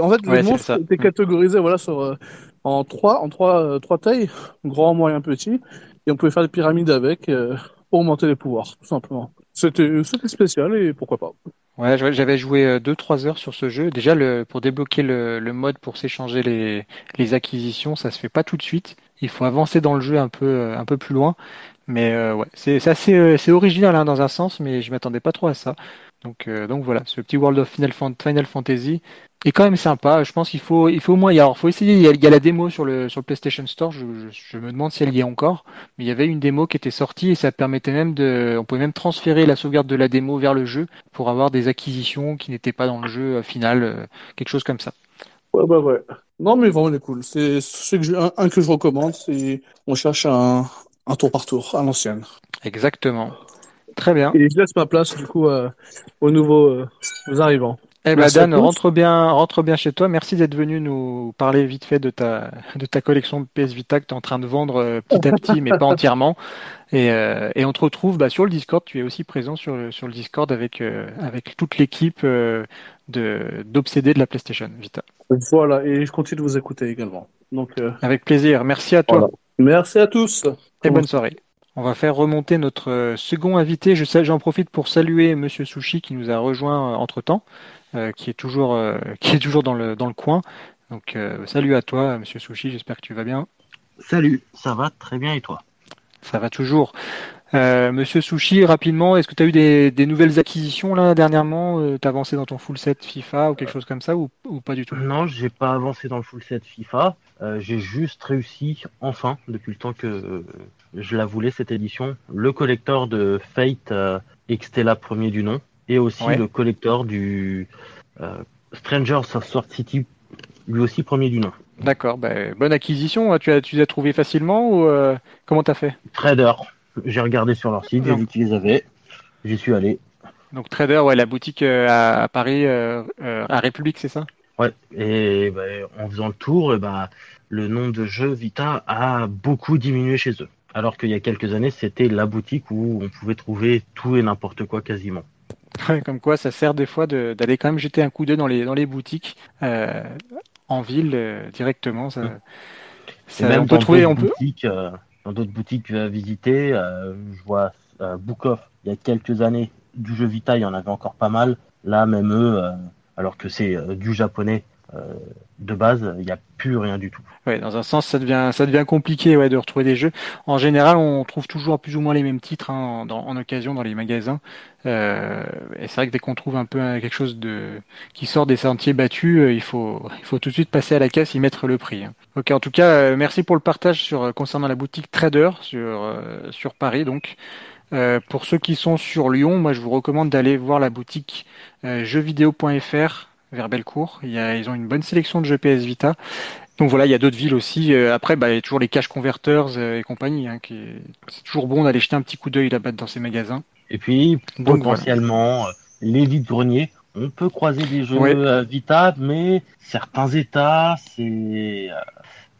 en fait, le monstre était catégorisé voilà, sur, euh, en trois, en trois, euh, trois tailles, grand, moyen, petit, et on pouvait faire des pyramides avec euh, pour augmenter les pouvoirs, tout simplement. C'était spécial et pourquoi pas. Ouais, j'avais joué 2-3 heures sur ce jeu. Déjà, pour débloquer le, mode pour s'échanger les, les acquisitions, ça se fait pas tout de suite. Il faut avancer dans le jeu un peu, un peu plus loin. Mais ouais, c'est assez, c'est original hein, dans un sens, mais je m'attendais pas trop à ça. Donc, euh, donc voilà, ce petit World of Final, Fantasy est quand même sympa. Je pense qu'il faut, il faut au moins, il alors, faut essayer. Il y, a, la démo sur le sur le PlayStation Store. Je, je, me demande si elle y est encore, mais il y avait une démo qui était sortie et ça permettait même de, on pouvait même transférer la sauvegarde de la démo vers le jeu pour avoir des acquisitions qui n'étaient pas dans le jeu euh, final, euh, quelque chose comme ça. Ouais, ouais, ouais. Non, mais vraiment, c'est cool. C'est un, un, que je recommande, c'est on cherche un, un tour par tour à l'ancienne. Exactement. Très bien. Et je laisse ma place du coup euh, aux nouveaux euh, arrivants. Eh ben Dan, rentre bien, rentre bien chez toi. Merci d'être venu nous parler vite fait de ta de ta collection de PS Vita que tu es en train de vendre euh, petit à petit, mais pas entièrement. Et, euh, et on te retrouve bah, sur le Discord. Tu es aussi présent sur le, sur le Discord avec euh, avec toute l'équipe de d'obsédés de la PlayStation Vita. Voilà, et je continue de vous écouter également. Donc avec plaisir. Merci à toi. Merci à tous. Et bonne soirée. On va faire remonter notre second invité. Je sais, j'en profite pour saluer Monsieur Sushi qui nous a rejoint entre temps. Euh, qui est toujours euh, qui est toujours dans le dans le coin. Donc euh, salut à toi, Monsieur Sushi. J'espère que tu vas bien. Salut, ça va très bien et toi? Ça va toujours. Monsieur Sushi, rapidement, est-ce que tu as eu des, des, nouvelles acquisitions là dernièrement? Tu as avancé dans ton full set FIFA ou quelque chose comme ça ou, ou pas du tout? Non, j'ai pas avancé dans le full set FIFA. J'ai juste réussi, enfin, depuis le temps que je la voulais cette édition, le collector de Fate Extella premier du nom et aussi le collector du euh, Strangers of Sword City, lui aussi premier du nom. D'accord, bah, bonne acquisition. Tu as, tu les as trouvés facilement ou euh, comment t'as fait? Trader. J'ai regardé sur leur site, j'ai vu qu'ils les avaient, j'y suis allé. Donc Trader, ouais, la boutique euh, à, Paris, à République, c'est ça? Ouais, et bah, en faisant le tour, bah, le nom de jeu Vita a beaucoup diminué chez eux. Alors qu'il y a quelques années, c'était la boutique où on pouvait trouver tout et n'importe quoi quasiment. comme quoi, ça sert des fois d'aller quand même jeter un coup d'œil dans les, dans les boutiques euh, en ville euh, directement. Ça, ça même on peut trouver, on peut. Euh, dans d'autres boutiques à visiter, je vois Book Off il y a quelques années du jeu Vita, il y en avait encore pas mal. Là, même eux, alors que c'est du japonais, de base, il n'y a plus rien du tout. Ouais, dans un sens, ça devient, ça devient compliqué ouais, de retrouver des jeux. En général, on trouve toujours plus ou moins les mêmes titres hein, en, occasion dans les magasins. Euh, et c'est vrai que dès qu'on trouve un peu quelque chose de qui sort des sentiers battus, euh, il faut, il faut tout de suite passer à la caisse, y mettre le prix. Hein. Ok, en tout cas, euh, merci pour le partage sur concernant la boutique Trader sur sur Paris. Donc, pour ceux qui sont sur Lyon, moi, je vous recommande d'aller voir la boutique jeuxvideo.fr vers Bellecour. Il y a, ils ont une bonne sélection de jeux PS Vita. Donc voilà, il y a d'autres villes aussi. Euh, après, bah, il y a toujours les cash converters euh, et compagnie. Hein, qui C'est toujours bon d'aller jeter un petit coup d'œil là-bas dans ces magasins. Et puis, potentiellement, euh, les vides greniers. On peut croiser des jeux Vita, mais certains états, c'est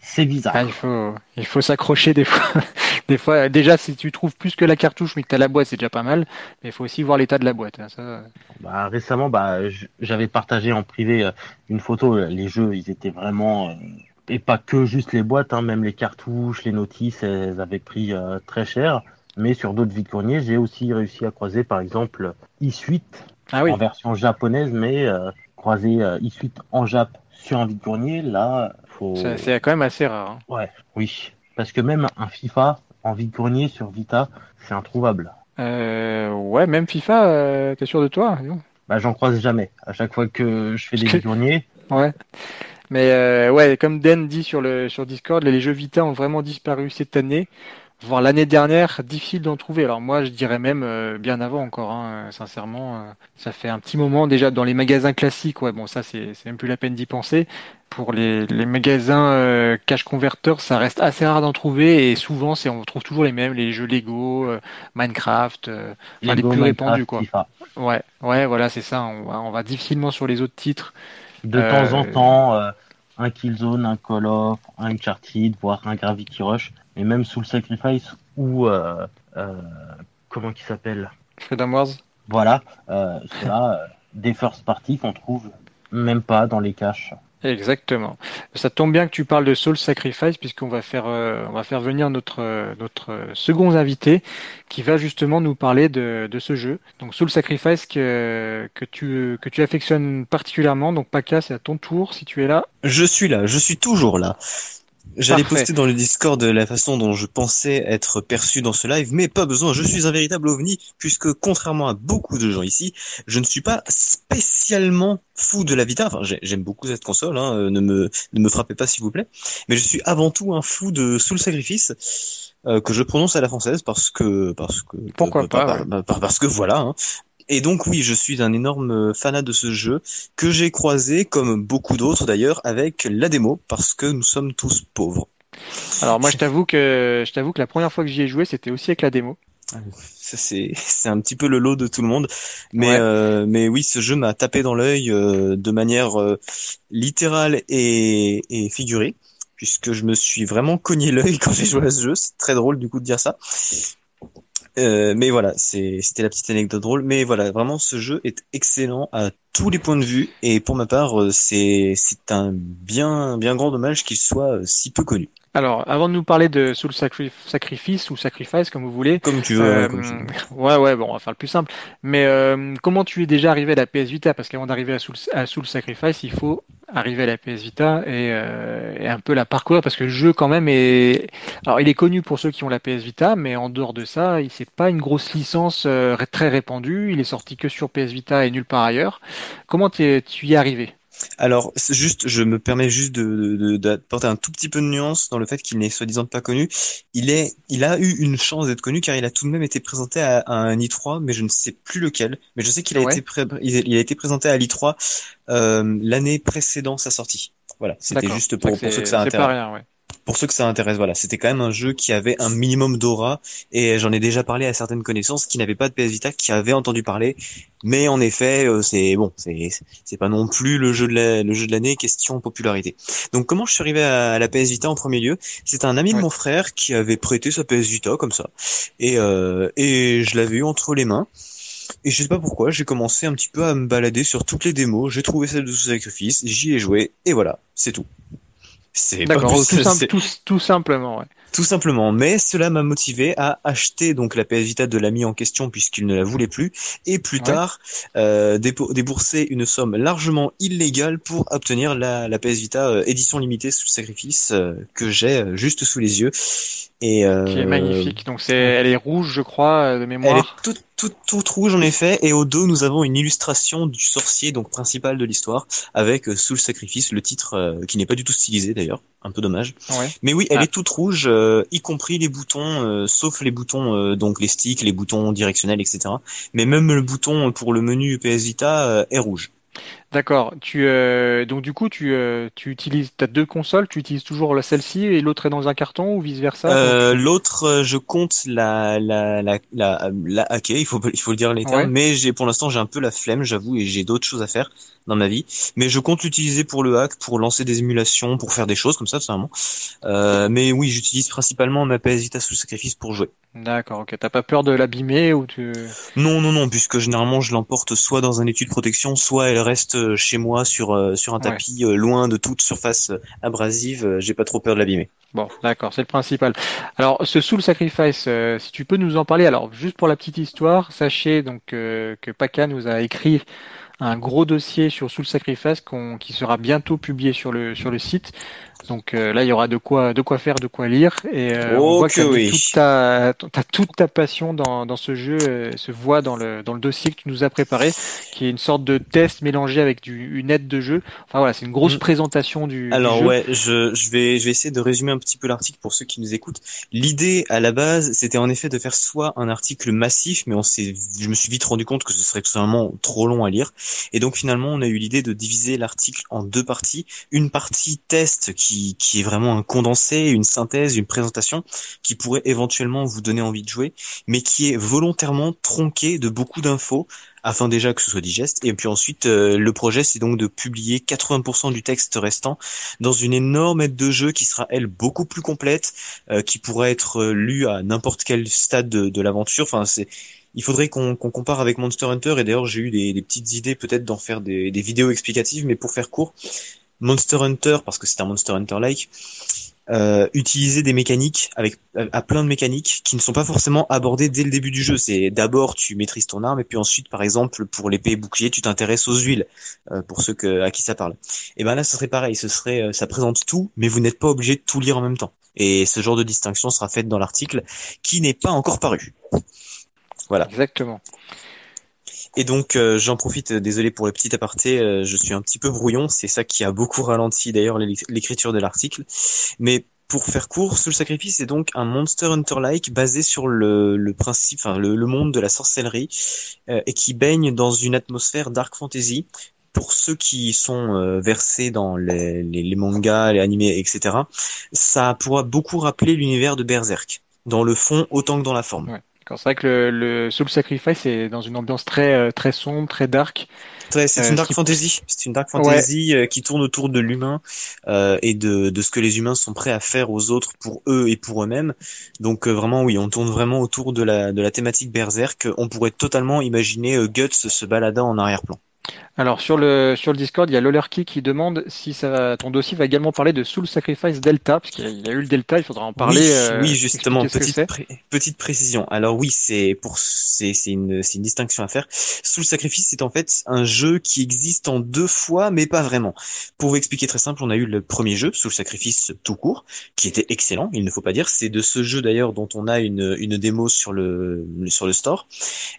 c'est bizarre. Ah, il faut, il faut s'accrocher des fois. des fois, déjà, si tu trouves plus que la cartouche, mais que tu as la boîte, c'est déjà pas mal. Mais il faut aussi voir l'état de la boîte. Hein, ça... bah, récemment, bah, j'avais partagé en privé euh, une photo. Les jeux, ils étaient vraiment. Euh, et pas que juste les boîtes, hein, même les cartouches, les notices, elles avaient pris euh, très cher. Mais sur d'autres vides j'ai aussi réussi à croiser, par exemple, e-suite ah en version japonaise, mais croiser e-suite en Jap sur un vide là, c'est quand même assez rare. Hein. Ouais, oui. Parce que même un FIFA en vide-grenier sur Vita, c'est introuvable. Euh, ouais, même FIFA, euh, t'es sûr de toi Bah, j'en croise jamais. À chaque fois que je fais des vide-greniers. Ouais. Mais euh, ouais, comme Den dit sur le sur Discord, les jeux Vita ont vraiment disparu cette année voire l'année dernière, difficile d'en trouver. Alors moi, je dirais même euh, bien avant encore, hein, sincèrement. Euh, ça fait un petit moment déjà dans les magasins classiques. Ouais, bon, ça c'est même plus la peine d'y penser. Pour les, les magasins euh, cash converteurs, ça reste assez rare d'en trouver et souvent c'est on trouve toujours les mêmes, les jeux Lego, Minecraft, les plus répandus quoi. Ouais, ouais, voilà, c'est ça. On va, on va difficilement sur les autres titres. De temps en temps, un Killzone, un Call of, un Uncharted, voire un Gravity Rush et même sous le Sacrifice ou euh, euh, comment qui s'appelle? Freedom Wars. Voilà, euh, c'est là des first parties qu'on trouve même pas dans les caches. Exactement. Ça tombe bien que tu parles de Soul Sacrifice puisqu'on va faire on va faire venir notre notre second invité qui va justement nous parler de, de ce jeu. Donc Soul Sacrifice que que tu que tu affectionnes particulièrement. Donc Paka, c'est à ton tour si tu es là. Je suis là, je suis toujours là. J'allais poster dans le Discord la façon dont je pensais être perçu dans ce live, mais pas besoin, je suis un véritable ovni, puisque contrairement à beaucoup de gens ici, je ne suis pas spécialement fou de la Vita, enfin j'aime beaucoup cette console, hein, euh, ne, me, ne me frappez pas s'il vous plaît, mais je suis avant tout un fou de Soul Sacrifice, euh, que je prononce à la française parce que parce que pourquoi pas, parce que voilà hein. Et donc oui, je suis un énorme fanat de ce jeu que j'ai croisé, comme beaucoup d'autres d'ailleurs, avec la démo parce que nous sommes tous pauvres. Alors moi, je t'avoue que je t'avoue que la première fois que j'y ai joué, c'était aussi avec la démo. Ça c'est c'est un petit peu le lot de tout le monde, mais euh, mais oui, ce jeu m'a tapé dans l'œil euh, de manière euh, littérale et, et figurée, puisque je me suis vraiment cogné l'œil quand j'ai joué à ce jeu. C'est très drôle du coup de dire ça. Euh, mais voilà, c'était la petite anecdote drôle. Mais voilà, vraiment, ce jeu est excellent à tous les points de vue. Et pour ma part, c'est un bien bien grand dommage qu'il soit si peu connu. Alors, avant de nous parler de Soul Sacrifice ou Sacrifice, comme vous voulez. Comme tu veux. Euh, ouais, ouais, bon, on va faire le plus simple. Mais euh, comment tu es déjà arrivé à la PS Vita? Parce qu'avant d'arriver à Soul, à Soul Sacrifice, il faut arriver à la PS Vita et, euh, et, un peu la parcourir parce que le jeu quand même est. Alors, il est connu pour ceux qui ont la PS Vita, mais en dehors de ça, il c'est pas une grosse licence euh, très répandue. Il est sorti que sur PS Vita et nulle part ailleurs. Comment tu y es arrivé? Alors, juste, je me permets juste de, d'apporter un tout petit peu de nuance dans le fait qu'il n'est soi-disant pas connu. Il est, il a eu une chance d'être connu car il a tout de même été présenté à, un i3, mais je ne sais plus lequel. Mais je sais qu'il a été il, a été présenté à l'i3 euh, l'année précédant sa sortie. Voilà, c'était juste pour, pour ceux que ça intéresse. Pas rien, ouais pour ceux que ça intéresse, voilà, c'était quand même un jeu qui avait un minimum d'aura et j'en ai déjà parlé à certaines connaissances qui n'avaient pas de PS Vita, qui avaient entendu parler, mais en effet, euh, c'est bon, c'est c'est pas non plus le jeu de le jeu de l'année question popularité. Donc comment je suis arrivé à, la PS Vita en premier lieu? C'est un ami de mon frère qui avait prêté sa PS Vita comme ça. Et euh, et je l'avais eu entre les mains. Et je sais pas pourquoi, j'ai commencé un petit peu à me balader sur toutes les démos, j'ai trouvé celle de sous sacrifice, j'y ai joué, et voilà, c'est tout. C'est D'accord, tout, tout, simplement, ouais. Tout simplement, mais cela m'a motivé à acheter donc la PS Vita de l'ami en question puisqu'il ne la voulait plus, et plus tard euh, débourser une somme largement illégale pour obtenir la, la PS Vita euh, édition limitée sous sacrifice euh, que j'ai juste sous les yeux. Et, euh, qui est magnifique. Donc c'est, elle est rouge, je crois, de mémoire. Elle est toute, toute, toute rouge en effet. Et au dos, nous avons une illustration du sorcier, donc principal de l'histoire, avec sous le sacrifice le titre qui n'est pas du tout stylisé d'ailleurs, un peu dommage. Ouais. Mais oui, elle ah. est toute rouge, y compris les boutons, sauf les boutons donc les sticks, les boutons directionnels, etc. Mais même le bouton pour le menu PS Vita est rouge. D'accord. Tu euh, donc du coup tu euh, tu utilises t'as deux consoles, tu utilises toujours celle-ci et l'autre est dans un carton ou vice versa euh, L'autre, euh, je compte la la la la, la hacker, il faut il faut le dire les termes, mais j'ai pour l'instant j'ai un peu la flemme, j'avoue, et j'ai d'autres choses à faire dans ma vie. Mais je compte l'utiliser pour le hack, pour lancer des émulations, pour faire des choses comme ça, tout simplement. Euh, mais oui, j'utilise principalement ma PS Vita sous sacrifice pour jouer. D'accord, ok. T'as pas peur de l'abîmer ou tu Non, non, non, puisque généralement je l'emporte soit dans un étui de protection, soit elle reste euh, chez moi sur euh, sur un tapis euh, loin de toute surface abrasive. J'ai pas trop peur de l'abîmer. Bon, d'accord, c'est le principal. Alors, ce Soul Sacrifice, si tu peux nous en parler. Alors, juste pour la petite histoire, sachez donc que Paka nous a écrit un gros dossier sur Soul Sacrifice qui sera bientôt publié sur le sur le site. Donc euh, là, il y aura de quoi, de quoi faire, de quoi lire. Et euh, on voit que oui. toute ta, as toute ta passion dans, dans ce jeu euh, se voit dans le, dans le dossier que tu nous as préparé, qui est une sorte de test mélangé avec du, une aide de jeu. Enfin voilà, c'est une grosse mm. présentation du, Alors jeu. ouais, je, je, vais, je vais essayer de résumer un petit peu l'article pour ceux qui nous écoutent. L'idée à la base, c'était en effet de faire soit un article massif, mais on s'est, je me suis vite rendu compte que ce serait tout simplement trop long à lire. Et donc finalement, on a eu l'idée de diviser l'article en deux parties. Une partie test qui qui, est vraiment un condensé, une synthèse, une présentation qui pourrait éventuellement vous donner envie de jouer, mais qui est volontairement tronqué de beaucoup d'infos afin déjà que ce soit digeste. Et puis ensuite, euh, le projet, c'est donc de publier 80% du texte restant dans une énorme aide de jeu qui sera, elle, beaucoup plus complète, euh, qui pourrait être lue à n'importe quel stade de, l'aventure. Enfin, c'est il faudrait qu'on compare avec Monster Hunter et d'ailleurs j'ai eu des, petites idées peut-être d'en faire des, vidéos explicatives mais pour faire court Monster Hunter, parce que c'est un Monster Hunter-like, euh, utiliser des mécaniques avec à plein de mécaniques qui ne sont pas forcément abordées dès le début du jeu. C'est d'abord tu maîtrises ton arme et puis ensuite par exemple pour l'épée et bouclier tu t'intéresses aux huiles euh, pour ceux que, à qui ça parle. Et ben là ce serait pareil, ce serait euh, ça présente tout mais vous n'êtes pas obligé de tout lire en même temps. Et ce genre de distinction sera faite dans l'article qui n'est pas encore paru. Voilà. Exactement. Et donc euh, j'en profite, euh, désolé pour le petit aparté, euh, je suis un petit peu brouillon, c'est ça qui a beaucoup ralenti d'ailleurs l'écriture de l'article. Mais pour faire court, Soul Sacrifice est donc un Monster Hunter-like basé sur le, le principe, enfin le, le, monde de la sorcellerie et qui baigne dans une atmosphère dark fantasy. Pour ceux qui sont versés dans les, les, les, mangas, les animés, etc., ça pourra beaucoup rappeler l'univers de Berserk, dans le fond autant que dans la forme. D'accord. C'est vrai que le, le Soul Sacrifice est dans une ambiance très très sombre, très dark. C'est une dark fantasy. C'est une dark fantasy qui tourne autour de l'humain euh, et de, de ce que les humains sont prêts à faire aux autres pour eux et pour eux-mêmes. Donc vraiment oui, on tourne vraiment autour de la de la thématique berserk. On pourrait totalement imaginer Guts se baladant en arrière-plan. Alors sur le sur le Discord, il y a Lollerkey qui demande si ça, ton dossier va également parler de Soul Sacrifice Delta, parce qu'il y, a eu le Delta, il faudra en parler. Oui, euh, justement, petite, petite précision. Alors oui, c'est pour c'est c'est une c'est une distinction à faire. Soul Sacrifice, c'est en fait un jeu qui existe en deux fois, mais pas vraiment. Pour vous expliquer très simple, on a eu le premier jeu, Soul Sacrifice tout court, qui était excellent. Il ne faut pas dire. C'est de ce jeu d'ailleurs dont on a une une démo sur le sur le store.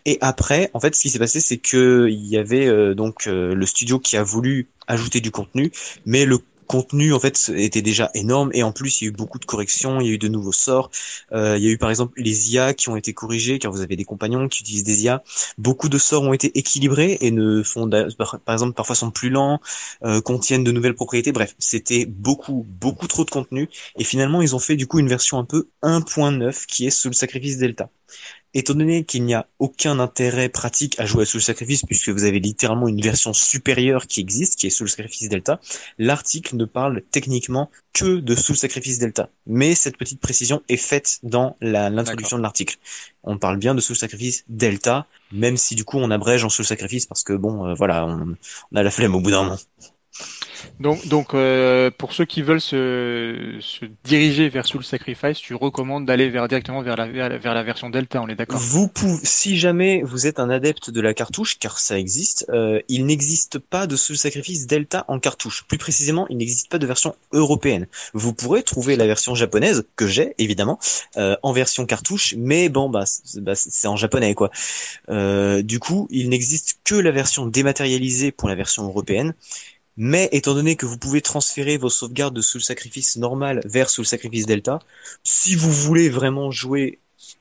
Et après, en fait, ce qui s'est passé, c'est que il y avait euh, donc euh, le studio qui a voulu ajouter du contenu, mais le contenu en fait était déjà énorme et en plus il y a eu beaucoup de corrections, il y a eu de nouveaux sorts, euh, il y a eu par exemple les IA qui ont été corrigés car vous avez des compagnons qui utilisent des IA. Beaucoup de sorts ont été équilibrés et ne font par exemple parfois sont plus lents, euh, contiennent de nouvelles propriétés. Bref, c'était beaucoup beaucoup trop de contenu et finalement ils ont fait du coup une version un peu 1.9 qui est sous le sacrifice Delta. Étant donné qu'il n'y a aucun intérêt pratique à jouer à Soul Sacrifice, puisque vous avez littéralement une version supérieure qui existe, qui est Soul Sacrifice Delta, l'article ne parle techniquement que de Soul Sacrifice Delta. Mais cette petite précision est faite dans l'introduction de l'article. On parle bien de Soul Sacrifice Delta, même si du coup on abrège en Soul Sacrifice parce que bon, euh, voilà, on, on a la flemme au bout d'un moment. Donc, donc euh, pour ceux qui veulent se, se diriger vers Soul Sacrifice, tu recommandes d'aller vers, directement vers la, vers la version Delta, on est d'accord? Vous pouvez, si jamais vous êtes un adepte de la cartouche, car ça existe, euh, il n'existe pas de Soul Sacrifice Delta en cartouche. Plus précisément, il n'existe pas de version européenne. Vous pourrez trouver la version japonaise, que j'ai évidemment, euh, en version cartouche, mais bon, bah, bah c'est en japonais quoi. Euh, du coup, il n'existe que la version dématérialisée pour la version européenne. Mais étant donné que vous pouvez transférer vos sauvegardes de Soul Sacrifice normal vers Soul Sacrifice Delta, si vous voulez vraiment jouer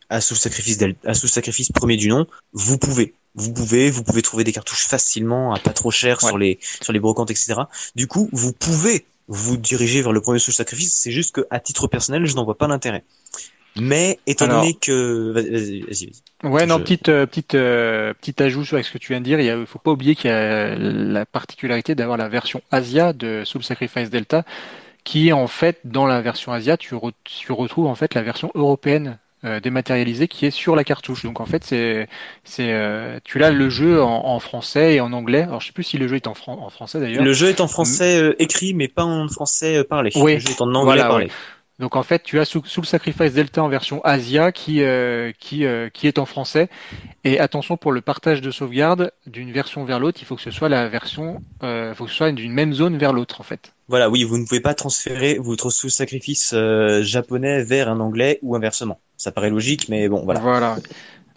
à Soul Sacrifice Delta, à Soul Sacrifice premier du nom, vous pouvez. Vous pouvez, vous pouvez trouver des cartouches facilement à pas trop cher sur les sur les brocantes, etc. Du coup, vous pouvez vous diriger vers le premier Soul Sacrifice. C'est juste que à titre personnel, je n'en vois pas l'intérêt. Mais étant donné que, vas-y, vas-y. Ouais, non, petite, euh, petite, euh, petit ajout sur ce que tu viens de dire. Il faut pas oublier qu'il y a la particularité d'avoir la version Asia de Soul Sacrifice Delta, qui est en fait dans la version Asia, tu, tu retrouves en fait la version européenne euh, dématérialisée qui est sur la cartouche. Donc en fait, c'est, c'est, tu l'as le jeu en, français et en anglais. Alors je sais plus si le jeu est en, en français d'ailleurs. Le jeu est en français écrit, mais pas en français parlé. Oui. Le jeu est en anglais parlé. Donc en fait, tu as sous, le Sacrifice Delta en version Asia qui euh, qui euh, qui est en français. Et attention pour le partage de sauvegarde d'une version vers l'autre, il faut que ce soit la version, euh, faut que ce soit d'une même zone vers l'autre en fait. Voilà, oui, vous ne pouvez pas transférer votre sous sacrifice euh, japonais vers un anglais ou inversement. Ça paraît logique, mais bon, voilà. Voilà.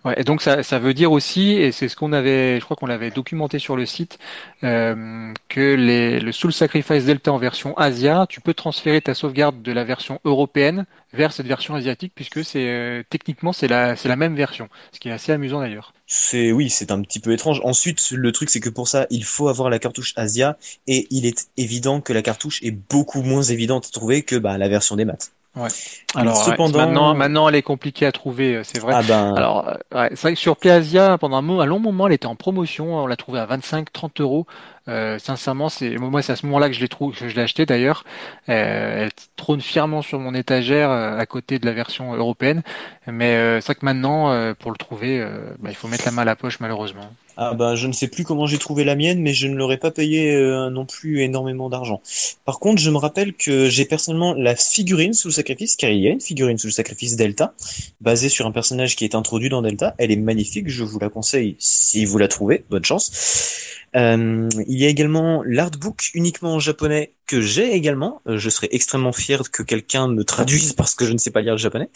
Ouais, et donc ça, ça veut dire aussi, et c'est ce qu'on avait, je crois qu'on l'avait documenté sur le site, euh, que les, le Soul Sacrifice Delta en version Asia, tu peux transférer ta sauvegarde de la version européenne vers cette version asiatique, puisque c'est euh, techniquement c'est la c'est la même version, ce qui est assez amusant d'ailleurs. C'est oui, c'est un petit peu étrange. Ensuite, le truc c'est que pour ça, il faut avoir la cartouche Asia, et il est évident que la cartouche est beaucoup moins évidente à trouver que bah, la version des maths. Ouais. Alors cependant, maintenant, maintenant, elle est compliquée à trouver, euh, c'est vrai. Ah ben... Alors, euh, ouais, c'est vrai que sur PlayAsia, pendant un, un, long moment, elle était en promotion. On l'a trouvée à 25-30 euros. Euh, sincèrement, c'est moi, c'est à ce moment-là que je l'ai trouvé, que je l'ai acheté d'ailleurs. Euh, elle trône fièrement sur mon étagère euh, à côté de la version européenne. Mais euh, c'est vrai que maintenant, pour le trouver, bah, il faut mettre la main à la poche, malheureusement. Ah bah je ne sais plus comment j'ai trouvé la mienne, mais je ne l'aurais pas payé non plus énormément d'argent. Par contre, je me rappelle que j'ai personnellement la figurine sous le sacrifice, car il y a une figurine sous le sacrifice Delta, basée sur un personnage qui est introduit dans Delta. Elle est magnifique, je vous la conseille si vous la trouvez. Bonne chance. Euh, il y a également l'artbook uniquement en japonais que j'ai également. Euh, je serais extrêmement fier que quelqu'un me traduise parce que je ne sais pas lire le japonais.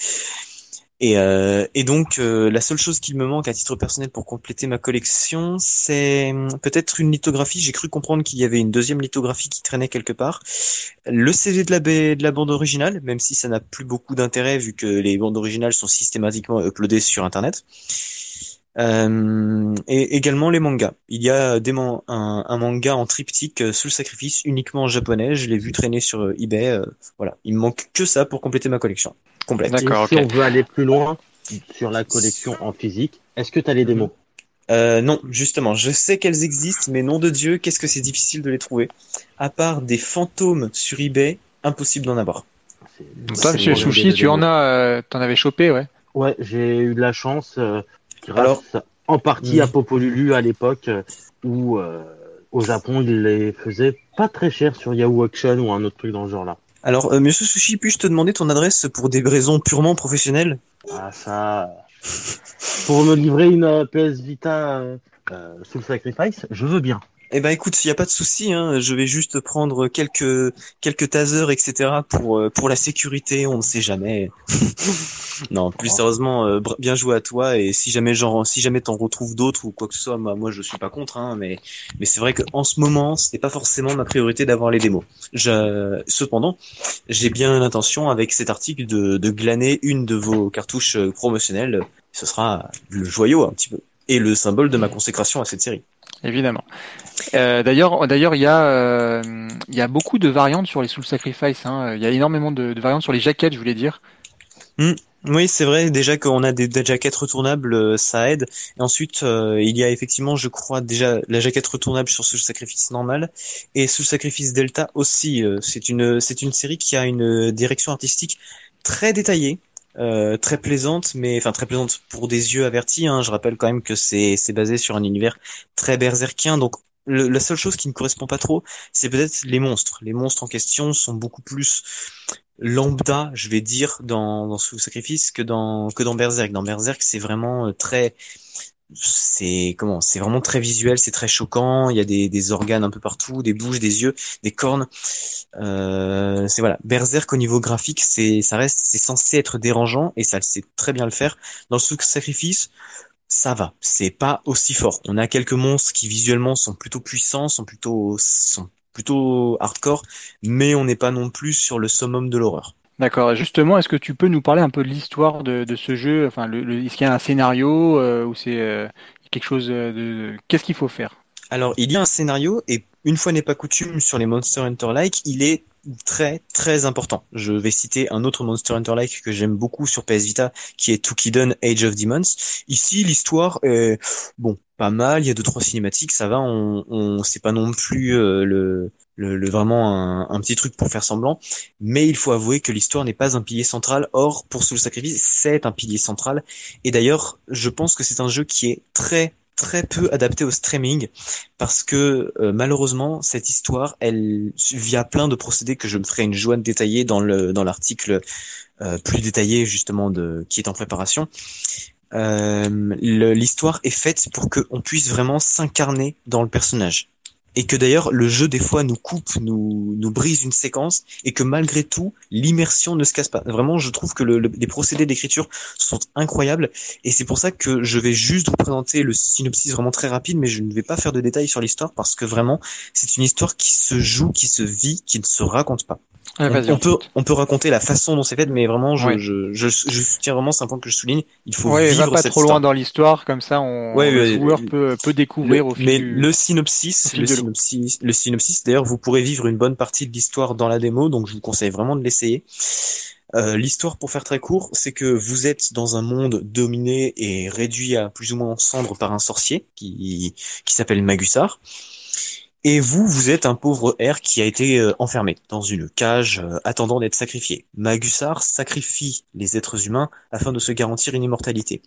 Et, euh, et donc euh, la seule chose qu'il me manque à titre personnel pour compléter ma collection, c'est hum, peut-être une lithographie. J'ai cru comprendre qu'il y avait une deuxième lithographie qui traînait quelque part. Le la, de la bande originale, même si ça n'a plus beaucoup d'intérêt vu que les bandes originales sont systématiquement uploadées sur Internet. Euh, et également les mangas. Il y a des un, un, manga en triptyque euh, sous le sacrifice uniquement en japonais. Je l'ai vu traîner sur euh, eBay. voilà, il me manque que ça pour compléter ma collection complète. D'accord. Si on veut aller plus loin, sur la collection en physique. Est-ce que tu as les démos? Euh, non, justement, je sais qu'elles existent, mais nom de Dieu, qu'est-ce que c'est difficile de les trouver? À part des fantômes sur eBay, impossible d'en avoir. Donc toi, Monsieur Sushi, tu en as, euh, t'en avais chopé, ouais. Ouais, j'ai eu de la chance, euh, grâce en partie à Popolulu à l'époque, euh, où euh, au Japon ils les faisaient pas très cher sur Yahoo Auction ou un autre truc dans ce genre-là. Alors, Monsieur Sushi, puis-je te demander ton adresse pour des raisons purement professionnelles? Ah ça, pour me livrer une PS Vita sous le sacrifice, je veux bien. Eh ben écoute, il y a pas de souci, hein, je vais juste prendre quelques quelques tasers, etc. pour euh, pour la sécurité, on ne sait jamais. non, plus sérieusement, euh, bien joué à toi et si jamais genre si jamais t'en retrouves d'autres ou quoi que ce soit, moi, moi je suis pas contre, hein, mais mais c'est vrai qu'en ce moment, c'était pas forcément ma priorité d'avoir les démos. Je, cependant, j'ai bien l'intention avec cet article de de glaner une de vos cartouches euh, promotionnelles. Ce sera le joyau un petit peu et le symbole de ma consécration à cette série. Évidemment. Euh, d'ailleurs, d'ailleurs, il y a, euh, il y a beaucoup de variantes sur les Soul Sacrifice. Hein. Il y a énormément de, variantes sur les jaquettes, je voulais dire. Hmm. Oui, c'est vrai. Déjà qu'on a des, des, jaquettes retournables, euh, ça aide. Ensuite, euh, il y a effectivement, je crois, déjà la jaquette retournable sur Soul Sacrifice normal et Soul Sacrifice Delta aussi. c'est une, c'est une série qui a une direction artistique très détaillée. Euh, très plaisante, mais enfin très plaisante pour des yeux avertis. Hein. Je rappelle quand même que c'est c'est basé sur un univers très berserkien, donc la seule chose qui ne correspond pas trop, c'est peut-être les monstres. Les monstres en question sont beaucoup plus lambda, je vais dire, dans, dans Sacrifice que dans que dans Berserk. Dans Berserk, c'est vraiment euh, très c'est comment c'est vraiment très visuel c'est très choquant il y a des, des, organes un peu partout des bouches des yeux des cornes euh, c'est voilà berserk au niveau graphique c'est ça reste c'est censé être dérangeant et ça sait très bien le faire dans le sacrifice ça va c'est pas aussi fort. On a quelques monstres qui visuellement sont plutôt puissants sont plutôt sont plutôt hardcore mais on n'est pas non plus sur le summum de l'horreur. D'accord. Justement, est-ce que tu peux nous parler un peu de l'histoire de, de, ce jeu? Enfin, le, est-ce qu'il y a un scénario euh, ou c'est euh, quelque chose de Qu'est-ce qu'il faut faire? Alors, il y a un scénario et une fois n'est pas coutume sur les Monster Hunter like, il est très très important. Je vais citer un autre Monster Hunter like que j'aime beaucoup sur PS Vita, qui est Tukidon Age of Demons. Ici, l'histoire est bon, pas mal. Il y a deux trois cinématiques, ça va. On, on c'est pas non plus euh, le le, vraiment un, un, petit truc pour faire semblant, mais il faut avouer que l'histoire n'est pas un pilier central. Or, pour Soul Sacrifice, c'est un pilier central. Et d'ailleurs, je pense que c'est un jeu qui est très très peu adapté au streaming parce que euh, malheureusement cette histoire elle via plein de procédés que je me ferai une joie de détailler dans le dans l'article euh, plus détaillé justement de qui est en préparation. Euh, l'histoire est faite pour qu'on puisse vraiment s'incarner dans le personnage et que d'ailleurs le jeu des fois nous coupe, nous, nous brise une séquence, et que malgré tout, l'immersion ne se casse pas. Vraiment, je trouve que le, les procédés d'écriture sont incroyables, et c'est pour ça que je vais juste vous présenter le synopsis vraiment très rapide, mais je ne vais pas faire de détails sur l'histoire, parce que vraiment, c'est une histoire qui se joue, qui se vit, qui ne se raconte pas on, peut, on peut raconter la façon dont c'est fait, mais vraiment, je, je, je, je, soutiens vraiment, c'est un point que je souligne. Il faut ouais, vivre va pas trop loin dans l'histoire, comme ça, on, le joueur peut, peut découvrir au fil Mais le synopsis, le synopsis, le synopsis, d'ailleurs, vous pourrez vivre une bonne partie de l'histoire dans la démo, donc je vous conseille vraiment de l'essayer. Euh, l'histoire, pour faire très court, c'est que vous êtes dans un monde dominé et réduit à plus ou moins en cendres par un sorcier qui, qui s'appelle Magusar. Et vous, vous êtes un pauvre R qui a été euh, enfermé dans une cage euh, attendant d'être sacrifié. Magusar sacrifie les êtres humains afin de se garantir une immortalité.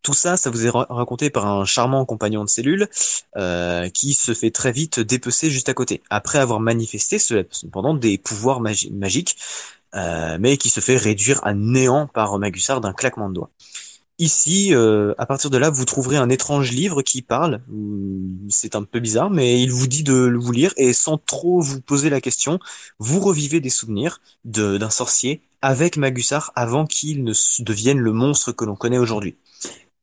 Tout ça, ça vous est raconté par un charmant compagnon de cellule euh, qui se fait très vite dépecer juste à côté, après avoir manifesté cependant des pouvoirs magiques, mais qui se fait réduire à néant par Magusar d'un claquement de doigts. Ici, euh, à partir de là, vous trouverez un étrange livre qui parle. C'est un peu bizarre, mais il vous dit de vous lire et sans trop vous poser la question, vous revivez des souvenirs d'un sorcier avec Magusar avant qu'il ne devienne le monstre que l'on connaît aujourd'hui.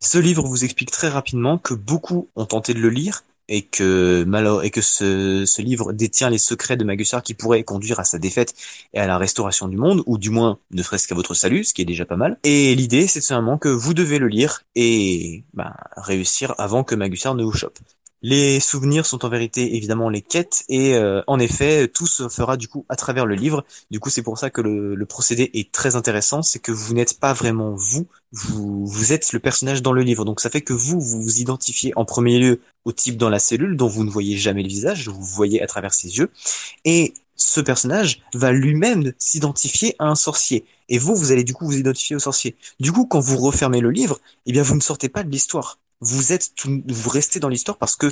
Ce livre vous explique très rapidement que beaucoup ont tenté de le lire, et que et que ce, ce, livre détient les secrets de Magusar qui pourraient conduire à sa défaite et à la restauration du monde, ou du moins ne serait-ce qu'à votre salut, ce qui est déjà pas mal. Et l'idée, c'est seulement que vous devez le lire et bah, réussir avant que Magusar ne vous chope. Les souvenirs sont en vérité évidemment les quêtes et euh, en effet tout se fera du coup à travers le livre. Du coup c'est pour ça que le, procédé est très intéressant, c'est que vous n'êtes pas vraiment vous, vous, vous êtes le personnage dans le livre. Donc ça fait que vous, vous vous identifiez en premier lieu au type dans la cellule dont vous ne voyez jamais le visage, vous voyez à travers ses yeux. Et ce personnage va lui-même s'identifier à un sorcier. Et vous, vous allez du coup vous identifier au sorcier. Du coup, quand vous refermez le livre, eh bien, vous ne sortez pas de l'histoire vous êtes vous restez dans l'histoire parce que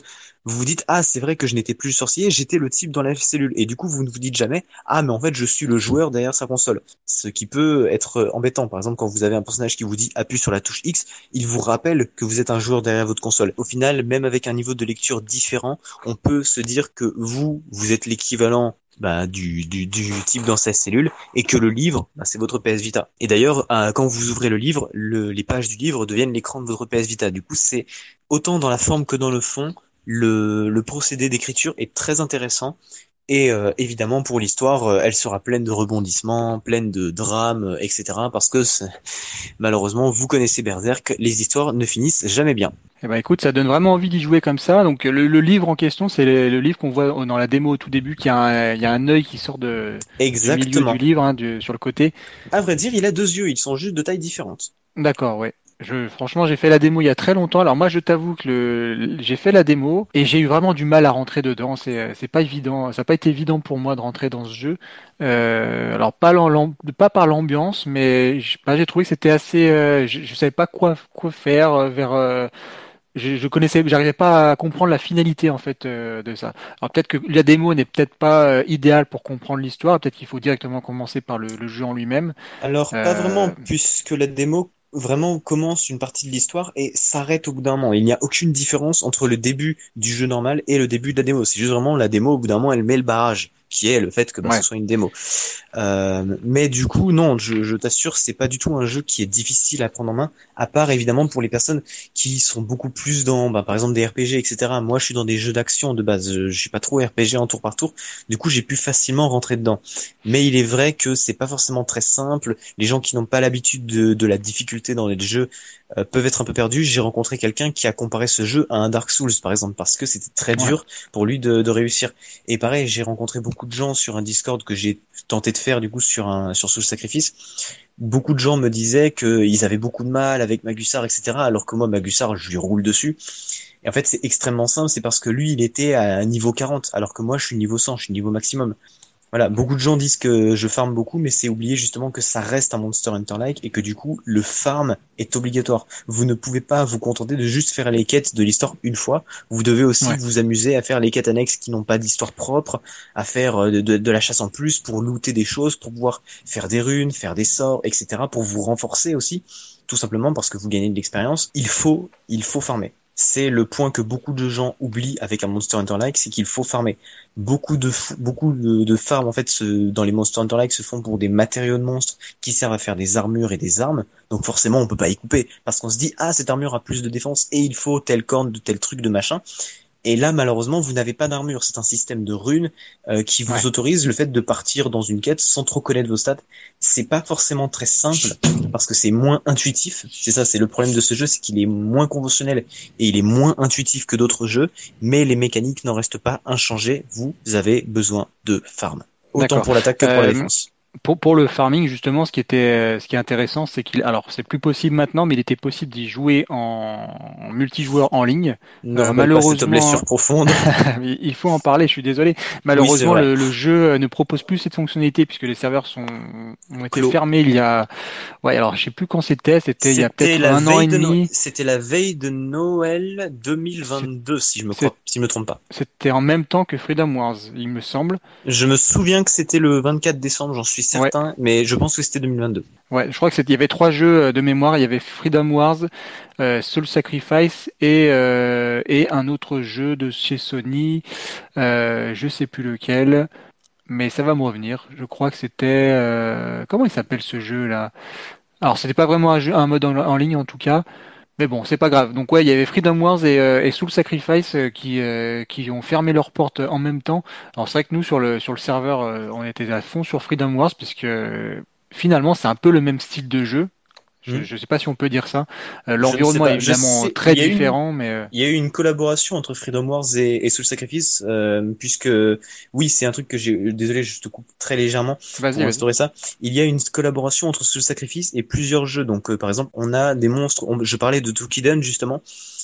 vous vous dites ah c'est vrai que je n'étais plus sorcier j'étais le type dans la cellule. Et du coup vous ne vous dites jamais ah mais en fait je suis le joueur derrière sa console. Ce qui peut être embêtant. Par exemple quand vous avez un personnage qui vous dit appuie sur la touche X il vous rappelle que vous êtes un joueur derrière votre console. Au final même avec un niveau de lecture différent on peut se dire que vous vous êtes l'équivalent bah, du, du, type dans sa cellule et que le livre, bah, c'est votre PS Vita. Et d'ailleurs, euh, quand vous ouvrez le livre, le, les pages du livre deviennent l'écran de votre PS Vita. Du coup, c'est autant dans la forme que dans le fond, le, le procédé d'écriture est très intéressant et euh, évidemment, pour l'histoire, euh, elle sera pleine de rebondissements, pleine de drames, euh, etc. Parce que malheureusement, vous connaissez Berserk, les histoires ne finissent jamais bien. Eh ben écoute, ça donne vraiment envie d'y jouer comme ça. Donc le, livre en question, c'est le, livre qu'on voit dans la démo au tout début, qui a un, il y a un œil qui sort de Exactement. du, du livre, hein, sur le côté. À vrai dire, il a deux yeux, ils sont juste de taille différente. D'accord, ouais. Je, franchement, j'ai fait la démo il y a très longtemps. Alors moi, je t'avoue que le, j'ai fait la démo et j'ai eu vraiment du mal à rentrer dedans. C'est, c'est pas évident. Ça n'a pas été évident pour moi de rentrer dans ce jeu. Euh, alors pas, pas par l'ambiance, mais j'ai trouvé que c'était assez. Euh, je, je, savais pas quoi quoi faire euh, vers. Euh, je, je, connaissais, j'arrivais pas à comprendre la finalité en fait euh, de ça. Alors peut-être que la démo n'est peut-être pas idéale pour comprendre l'histoire. Peut-être qu'il faut directement commencer par le, le jeu en lui-même. Alors pas vraiment, puisque la démo vraiment commence une partie de l'histoire et s'arrête au bout d'un moment. Il n'y a aucune différence entre le début du jeu normal et le début de la démo. C'est juste vraiment la démo, au bout d'un moment, elle met le barrage qui est le fait que bah, ce soit une démo. Euh, mais du coup, non, je, je t'assure, c'est pas du tout un jeu qui est difficile à prendre en main, à part évidemment pour les personnes qui sont beaucoup plus dans, bah, par exemple, des RPG, etc. Moi, je suis dans des jeux d'action de base, je, je, suis pas trop RPG en tour par tour, du coup, j'ai pu facilement rentrer dedans. Mais il est vrai que c'est pas forcément très simple. Les gens qui n'ont pas l'habitude de, de, la difficulté dans les jeux euh, peuvent être un peu perdus. J'ai rencontré quelqu'un qui a comparé ce jeu à un Dark Souls, par exemple, parce que c'était très dur pour lui de, de réussir. Et pareil, j'ai rencontré beaucoup de gens sur un Discord que j'ai tenté de faire du coup sur un sur Soul Sacrifice. Beaucoup de gens me disaient qu'ils avaient beaucoup de mal avec Magussar, etc. Alors que moi, Magussar, je lui roule dessus. Et en fait, c'est extrêmement simple, c'est parce que lui, il était à niveau 40, alors que moi, je suis niveau 100, je suis niveau maximum. Voilà, beaucoup de gens disent que je farme beaucoup, mais c'est oublier justement que ça reste un Monster Hunter-like et que du coup, le farm est obligatoire. Vous ne pouvez pas vous contenter de juste faire les quêtes de l'histoire une fois. Vous devez aussi vous amuser à faire les quêtes annexes qui n'ont pas d'histoire propre, à faire euh, de, de, la chasse en plus pour looter des choses, pour pouvoir faire des runes, faire des sorts, etc. pour vous renforcer aussi. Tout simplement parce que vous gagnez de l'expérience. Il faut, il faut farmer c'est le point que beaucoup de gens oublient avec un Monster Hunter like, c'est qu'il faut farmer. Beaucoup de beaucoup de, farms en fait dans les Monster Hunter like se font pour des matériaux de monstres qui servent à faire des armures et des armes. Donc forcément on peut pas y couper parce qu'on se dit ah cette armure a plus de défense et il faut tel corne de tel truc de machin. Et là, malheureusement, vous n'avez pas d'armure. C'est un système de runes euh, qui vous autorise le fait de partir dans une quête sans trop connaître vos stats. C'est pas forcément très simple parce que c'est moins intuitif. C'est ça, c'est le problème de ce jeu, c'est qu'il est moins conventionnel et il est moins intuitif que d'autres jeux. Mais les mécaniques n'en restent pas inchangées. Vous avez besoin de farm. Autant pour l'attaque que pour la euh, défense pour, pour le farming justement, ce qui était, ce qui est intéressant, c'est qu'il, alors c'est plus possible maintenant, mais il était possible d'y jouer en, multijoueur en ligne. Non, euh, malheureusement, blessure profonde. il faut en parler. Je suis désolé. Malheureusement, le, le, jeu ne propose plus cette fonctionnalité puisque les serveurs sont ont été fermés il y a, ouais, alors je sais plus quand c'était. C'était il y a peut-être un an et demi. C'était la veille de Noël 2022, si je me crois, si je me trompe pas. C'était en même temps que Freedom Wars, il me semble. Je me souviens que c'était le 24 décembre, j'en suis certain, mais je pense que c'était 2022. Ouais, je crois que c'était. Il y avait trois jeux euh, de mémoire. Il y avait Freedom Wars, euh, Soul Sacrifice et euh, et un autre jeu de chez Sony. Euh, je sais plus lequel, mais ça va me revenir. Je crois que c'était comment il s'appelle ce jeu là. Alors c'était pas vraiment un, jeu, un mode en, ligne en tout cas. Mais bon, c'est pas grave. Donc ouais, il y avait Freedom Wars et, euh, Soul Sacrifice euh, qui euh, qui ont fermé leurs portes en même temps. Alors c'est vrai que nous sur le sur le serveur, on était à fond sur Freedom Wars puisque finalement c'est un peu le même style de jeu. Je ne hmm. sais pas si on peut dire ça. L'environnement est évidemment très différent, mais il y a eu une collaboration entre Freedom Wars et, et Soul Sacrifice, puisque oui, c'est un truc que j'ai. Désolé, je te coupe très légèrement pour restaurer ça. Il y a une collaboration entre Soul Sacrifice et plusieurs jeux. Donc, par exemple, on a des monstres. je parlais de Tokiden justement.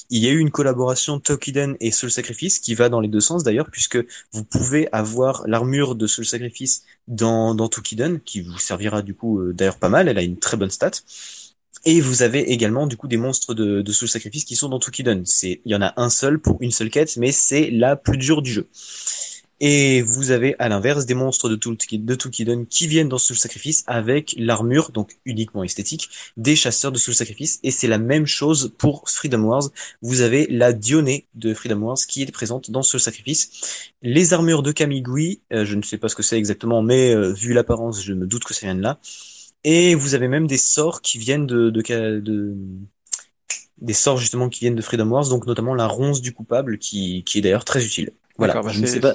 Il y a eu une collaboration Tokiden et Soul Sacrifice qui va dans les deux sens d'ailleurs, puisque vous pouvez avoir l'armure de Soul Sacrifice dans, dans Tokiden, qui vous servira du coup euh, d'ailleurs pas mal, elle a une très bonne stat. Et vous avez également du coup des monstres de, de Soul Sacrifice qui sont dans Tokiden. C'est, il y en a un seul pour une seule quête, mais c'est la plus dure du jeu. Et vous avez à l'inverse des monstres de, Tukidon qui viennent dans Soul Sacrifice avec l'armure, donc uniquement esthétique, des chasseurs de Soul Sacrifice. Et c'est la même chose pour Freedom Wars. Vous avez la Dionée de Freedom Wars qui est présente dans Soul Sacrifice. Les armures de Kamigui, euh, je ne sais pas ce que c'est exactement, mais euh, vu l'apparence, je me doute que ça vient de là. Et vous avez même des sorts qui viennent de, de, de des sorts justement qui viennent de Freedom Wars, donc notamment la ronce du coupable qui, qui est d'ailleurs très utile. Voilà, bah, pas.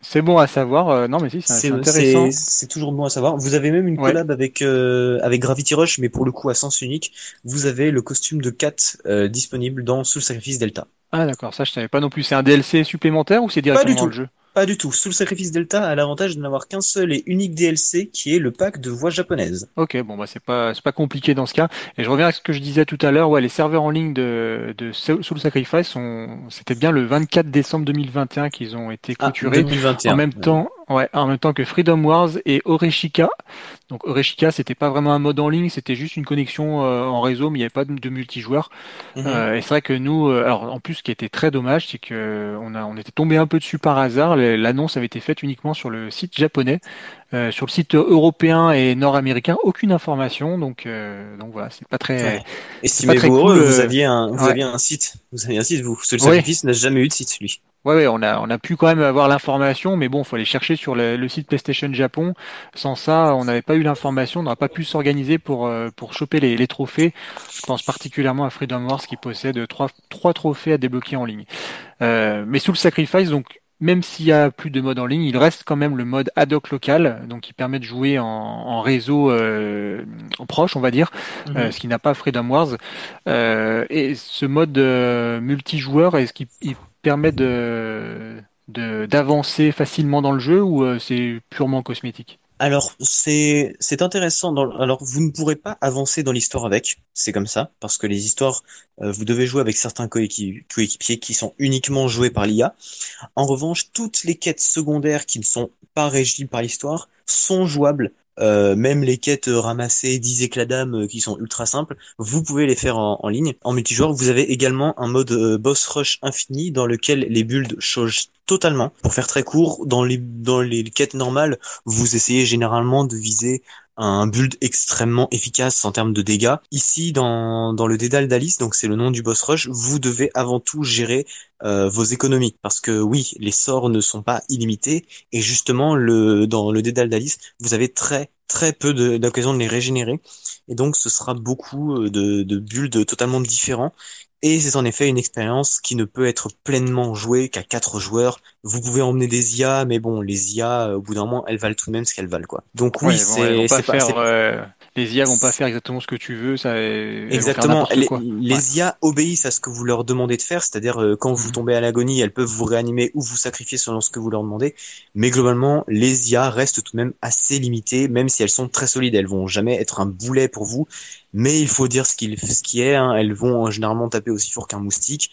C'est bon à savoir. Euh, non, mais si, c'est intéressant. C'est toujours bon à savoir. Vous avez même une collab avec euh, avec Gravity Rush, mais pour le coup à sens unique. Vous avez le costume de Kat euh, disponible dans Soul Sacrifice Delta. Ah d'accord, ça je savais pas non plus. C'est un DLC supplémentaire ou c'est directement dans le jeu? Pas du tout. Soul Sacrifice Delta a l'avantage de n'avoir qu'un seul et unique DLC qui est le pack de voix japonaise. Ok, bon bah c'est pas c'est pas compliqué dans ce cas. Et je reviens à ce que je disais tout à l'heure. Ouais, les serveurs en ligne de, de Soul Sacrifice sont c'était bien le 24 décembre 2021 qu'ils ont été ah, clôturés. 2021. En même temps, Ouais, en même temps que Freedom Wars et Oreshika. Donc Oreshika, c'était pas vraiment un mode en ligne, c'était juste une connexion euh, en réseau, mais il n'y avait pas de, multijoueur. Mhm. Euh, et c'est vrai que nous, euh, alors en plus, ce qui était très dommage, c'est que on a, on était tombé un peu dessus par hasard. L'annonce avait été faite uniquement sur le site japonais. Euh, sur le site européen et nord-américain, aucune information, donc euh, donc voilà, c'est pas très. Estimez-vous heureux, vous aviez un vous aviez un site, vous aviez un site, vous. Ce Sacrifice n'a jamais eu de site, lui. Ouais, ouais, on a on a pu quand même avoir l'information, mais bon, faut aller chercher sur le, site PlayStation Japon. Sans ça, on n'avait pas eu l'information, on n'aurait pas pu s'organiser pour euh, pour choper les, les trophées. Je pense particulièrement à Freedom Wars qui possède trois trois trophées à débloquer en ligne. Euh, mais sous le Sacrifice, donc même s'il y a plus de mode en ligne, il reste quand même le mode ad hoc local, donc qui permet de jouer en, réseau euh, en proche, on va dire, mhm. euh, ce qui n'a pas Freedom Wars. Euh, et ce mode multijoueur, est-ce qu'il permet de d'avancer facilement dans le jeu ou c'est purement cosmétique? Alors c'est c'est intéressant. Alors vous ne pourrez pas avancer dans l'histoire avec, c'est comme ça, parce que les histoires, euh, vous devez jouer avec certains coéquipiers qui sont uniquement joués par l'IA. En revanche, toutes les quêtes secondaires qui ne sont pas régies par l'histoire sont jouables euh, même les quêtes ramassées 10 éclats d'âme euh, qui sont ultra simples, vous pouvez les faire en, ligne. En multijoueur, vous avez également un mode euh, boss rush infini dans lequel les builds changent totalement. Pour faire très court, dans les dans les quêtes normales, vous essayez généralement de viser un build extrêmement efficace en termes de dégâts. Ici, dans, dans le Dédale d'Alice, donc c'est le nom du boss rush, vous devez avant tout gérer vos économies parce que oui, les sorts ne sont pas illimités et justement le dans le Dédale d'Alice, vous avez très très peu d'occasions de, les régénérer. Et donc, ce sera beaucoup euh, de, de builds totalement différents. Et c'est en effet une expérience qui ne peut être pleinement jouée qu'à quatre joueurs. Vous pouvez emmener des IA, mais bon, les IA, au bout d'un moment, elles valent tout de même ce qu'elles valent, quoi. Donc oui, c'est pas, faire, euh, les IA vont pas faire exactement ce que tu veux, ça. Exactement. Les, les IA obéissent à ce que vous leur demandez de faire, c'est-à-dire euh, quand vous mhm. tombez à l'agonie, elles peuvent vous réanimer ou vous sacrifier selon ce que vous leur demandez. Mais globalement, les IA restent tout de même assez limitées, même si elles sont très solides. Elles vont jamais être un boulet pour vous mais il faut dire ce qu'il ce qui est. Hein. Elles vont généralement taper aussi fort qu'un moustique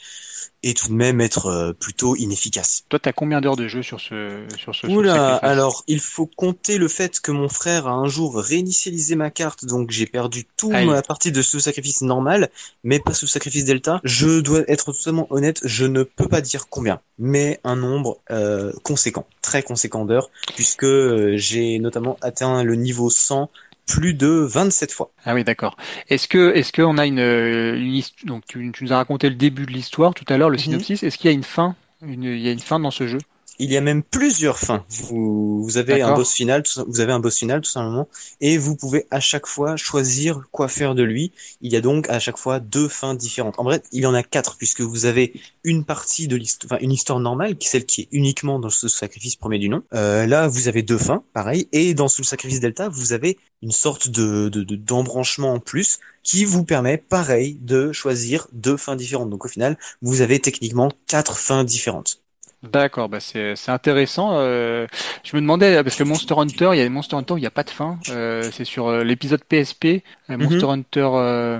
et tout de même être euh, plutôt inefficaces. Toi, t'as combien d'heures de jeu sur ce sur ce Oula, alors il faut compter le fait que mon frère a un jour réinitialisé ma carte, donc j'ai perdu tout la partie de ce sacrifice normal, mais pas ce sacrifice delta. Je dois être totalement honnête, je ne peux pas dire combien, mais un nombre euh, conséquent, très conséquent d'heures, puisque euh, j'ai notamment atteint le niveau 100 plus de 27 fois. Ah oui, d'accord. Est-ce que est-ce qu'on a une, une donc tu, tu, nous as raconté le début de l'histoire tout à l'heure, le mhm. synopsis. Est-ce qu'il y a une fin une, Il y a une fin dans ce jeu? Il y a même plusieurs fins. Vous, vous avez un boss final, vous avez un boss final tout simplement, et vous pouvez à chaque fois choisir quoi faire de lui. Il y a donc à chaque fois deux fins différentes. En vrai, il y en a quatre puisque vous avez une partie de l'histoire, enfin une histoire normale, qui est celle qui est uniquement dans ce sacrifice premier du nom. Euh, là, vous avez deux fins, pareil, et dans ce sacrifice delta, vous avez une sorte de d'embranchement en plus qui vous permet, pareil, de choisir deux fins différentes. Donc au final, vous avez techniquement quatre fins différentes. D'accord, bah c'est intéressant. Euh, je me demandais parce que Monster Hunter, il y a des Monster Hunter où il n'y a pas de fin. Euh, c'est sur euh, l'épisode PSP, mhm. Monster Hunter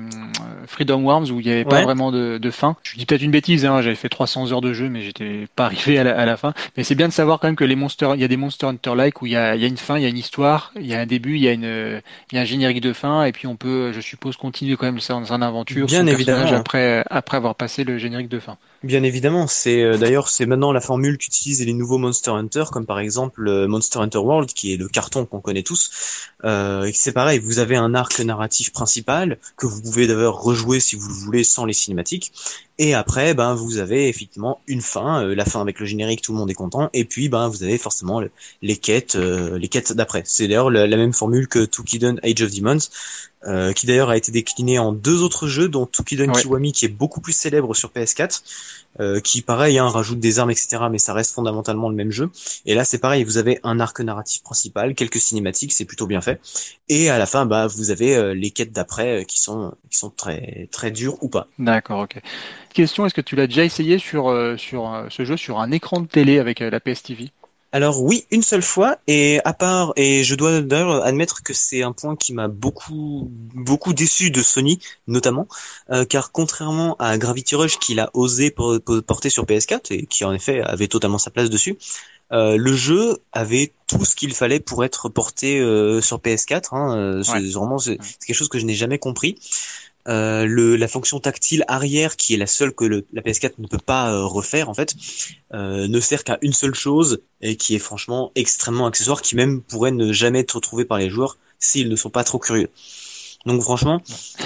Freedom Worms où il n'y avait pas vraiment de, de, fin. Je dis peut-être une bêtise, hein, j'avais fait 300 heures de jeu, mais j'étais pas arrivé à la, à la, fin. Mais c'est bien de savoir quand même que les Monster, il y a des Monster Hunter like où il y a, il y a une fin, il y a une histoire, il y a un début, il y a une, il y a un générique de fin, et puis on peut, je suppose, continuer quand même ça dans une aventure. Bien évidemment. Après, après avoir passé le générique de fin. Bien évidemment, c'est d'ailleurs c'est maintenant la formule qu'utilisent les nouveaux Monster Hunter, comme par exemple euh, Monster Hunter World, qui est le carton qu'on connaît tous. Euh, c'est pareil, vous avez un arc narratif principal que vous pouvez d'ailleurs rejouer si vous le voulez sans les cinématiques. Et après, ben vous avez effectivement une fin, euh, la fin avec le générique, tout le monde est content. Et puis, ben vous avez forcément les quêtes, les quêtes d'après. C'est d'ailleurs la, même formule que Tukiden Age of Demons, euh, qui d'ailleurs a été décliné en deux autres jeux, dont Tukiden Kiwami, qui est beaucoup plus célèbre sur PS4, euh, qui pareil hein, rajoute des armes, etc. Mais ça reste fondamentalement le même jeu. Et là, c'est pareil, vous avez un arc narratif principal, quelques cinématiques, c'est plutôt bien fait. Et à la fin, bah, vous avez euh, les quêtes d'après qui sont qui sont très très dures ou pas. D'accord, ok. Question, est-ce que tu l'as déjà essayé sur sur ce jeu sur un écran de télé avec la PS TV alors oui, une seule fois, et à part, et je dois d'ailleurs admettre que c'est un point qui m'a beaucoup, beaucoup déçu de Sony, notamment, euh, car contrairement à Gravity Rush qu'il a osé porter sur PS4 et qui en effet avait totalement sa place dessus, euh, le jeu avait tout ce qu'il fallait pour être porté euh, sur PS4. Hein, c'est vraiment c'est quelque chose que je n'ai jamais compris. Euh, le, la fonction tactile arrière, qui est la seule que le, la PS4 ne peut pas euh, refaire en fait, euh, ne sert qu'à une seule chose et qui est franchement extrêmement accessoire, qui même pourrait ne jamais être retrouvé par les joueurs s'ils ne sont pas trop curieux. Donc franchement,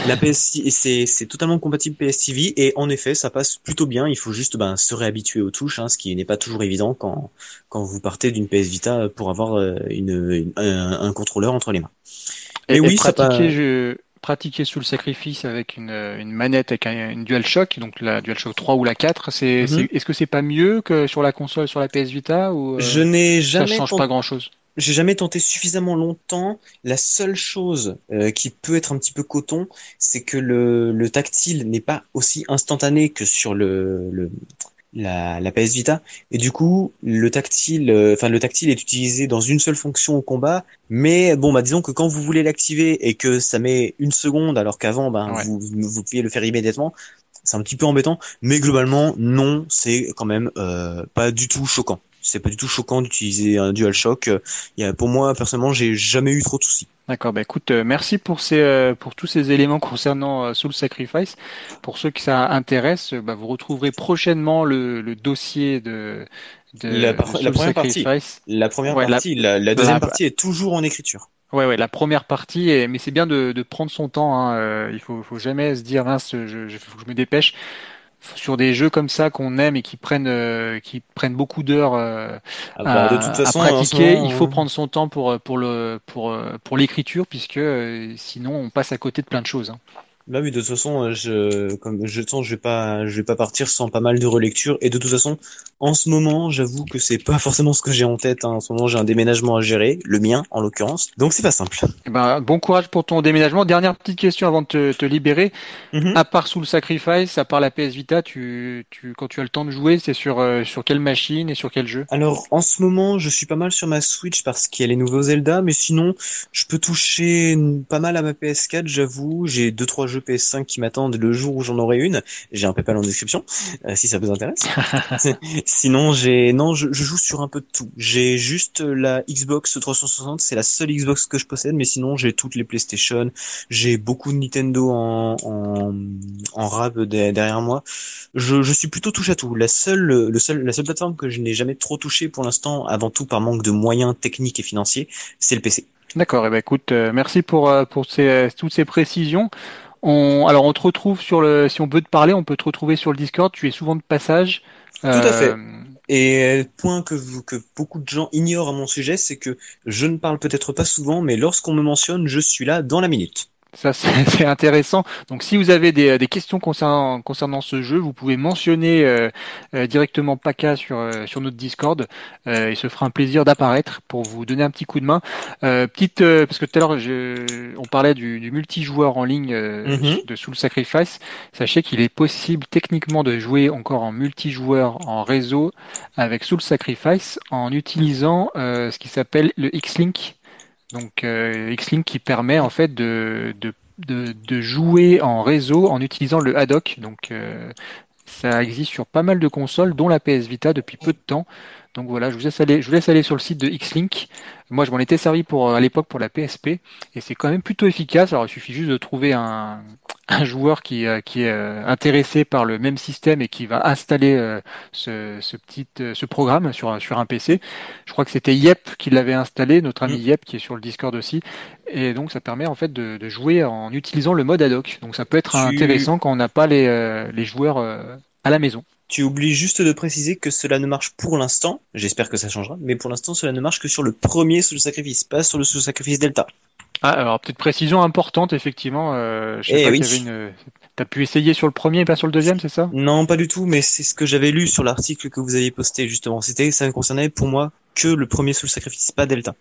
la PS c'est c'est totalement compatible PS TV et en effet ça passe plutôt bien. Il faut juste ben, se réhabituer aux touches, hein, ce qui n'est pas toujours évident quand quand vous partez d'une PS Vita pour avoir une, un, contrôleur entre les mains. Et, oui, ça je pratiquer sous le sacrifice avec une, une manette avec un, une DualShock, donc la DualShock 3 ou la 4, c'est, mhm. est-ce que c'est pas mieux que sur la console sur la PS Vita ou euh, Je n'ai jamais ça change pas grand-chose? J'ai jamais tenté suffisamment longtemps. La seule chose euh, qui peut être un petit peu coton, c'est que le, le tactile n'est pas aussi instantané que sur le, le la, la, PS Vita. Et du coup le tactile euh, enfin le tactile est utilisé dans une seule fonction au combat. Mais bon bah disons que quand vous voulez l'activer et que ça met une seconde alors qu'avant ben vous, vous pouviez le faire immédiatement c'est un petit peu embêtant. Mais globalement non c'est quand même euh, pas du tout choquant c'est pas du tout choquant d'utiliser un DualShock. Euh, il y a, pour moi, personnellement, j'ai jamais eu trop de soucis. D'accord, bah écoute, euh, merci pour ces euh, pour tous ces éléments concernant Soul Sacrifice. Pour ceux qui ça intéresse, bah, vous retrouverez prochainement le, le dossier de, de, la, la première partie. La première partie, la, deuxième partie est toujours en écriture. Ouais, ouais, la première partie, est, mais c'est bien de, de prendre son temps. Hein. Il faut, faut jamais se dire, je, je, faut que je me dépêche sur des jeux comme ça qu'on aime et qui prennent euh, qui prennent beaucoup d'heures euh, ah bah, à, pratiquer, il faut prendre son temps pour pour le pour pour l'écriture puisque euh, sinon on passe à côté de plein de choses. Hein. Bah oui, de toute façon, euh, je, comme je sens, je vais pas, je vais pas partir sans pas mal de relecture. Et de toute façon, en ce moment, j'avoue que c'est pas forcément ce que j'ai en tête. Hein. En ce moment, j'ai un déménagement à gérer, le mien en l'occurrence. Donc c'est pas simple. Eh ben, bon courage pour ton déménagement. Dernière petite question avant de te, te libérer. Mm-hmm. À part sous le Sacrifice, à part la PS Vita, tu, tu, quand tu as le temps de jouer, c'est sur, euh, sur quelle machine et sur quel jeu? Alors, en ce moment, je suis pas mal sur ma Switch parce qu'il y a les nouveaux Zelda, mais sinon, je peux toucher pas mal à ma PS4, j'avoue. J'ai deux trois jeux PS5 qui m'attendent le jour où j'en aurai une. J'ai un PayPal en description, euh, si ça vous intéresse. Sinon, j'ai non, je, joue sur un peu de tout. J'ai juste la Xbox 360, c'est la seule Xbox que je possède, mais sinon j'ai toutes les PlayStation, j'ai beaucoup de Nintendo en en, en rab derrière moi. Je, je suis plutôt touche à tout. La seule, le seul, la seule plateforme que je n'ai jamais trop touché pour l'instant, avant tout par manque de moyens techniques et financiers, c'est le PC. D'accord, et eh ben écoute, euh, merci pour, euh, pour ces, euh, toutes ces précisions. On, alors on te retrouve sur le, si on veut te parler, on peut te retrouver sur le Discord. Tu es souvent de passage. Tout à fait. Et point que, que beaucoup de gens ignorent à mon sujet, c'est que je ne parle peut-être pas souvent, mais lorsqu'on me mentionne, je suis là dans la minute. Ça, c'est intéressant. Donc, si vous avez des, des, questions concernant, concernant ce jeu, vous pouvez mentionner euh, euh, directement PACA sur, euh, sur notre Discord. il se fera un plaisir d'apparaître pour vous donner un petit coup de main. petite, parce que tout à l'heure, on parlait du, du, multijoueur en ligne mm-hmm. de Soul Sacrifice. Sachez qu'il est possible techniquement de jouer encore en multijoueur en réseau avec Soul Sacrifice en utilisant ce qui s'appelle le X-Link. Donc euh, X-Link qui permet en fait de, jouer en réseau en utilisant le ad-hoc. Donc euh, ça existe sur pas mal de consoles, dont la PS Vita depuis peu de temps. Donc voilà, je vous laisse aller, je vous laisse aller sur le site de X-Link. Moi, je m'en étais servi pour à l'époque pour la PSP et c'est quand même plutôt efficace. Alors, il suffit juste de trouver un, un joueur qui, euh, qui est euh, intéressé par le même système et qui va installer euh, ce, ce petit ce programme sur sur un PC. Je crois que c'était Yep qui l'avait installé, notre ami mm. Yep qui est sur le Discord aussi. Et donc, ça permet en fait de, de jouer en utilisant le mode ad hoc. Donc, ça peut être intéressant quand on n'a pas les les joueurs à la maison. Tu oublies juste de préciser que cela ne marche pour l'instant, j'espère que ça changera, mais pour l'instant cela ne marche que sur le premier sous-sacrifice, pas sur le sous-sacrifice Delta. Ah, alors peut-être précision importante, effectivement. Euh, je sais eh pas oui. y avait une. T'as pu essayer sur le premier et pas sur le deuxième, c'est ça? Non, pas du tout, mais c'est ce que j'avais lu sur l'article que vous aviez posté justement. C'était, ça ne concernait pour moi que le premier sous sacrifice, pas Delta.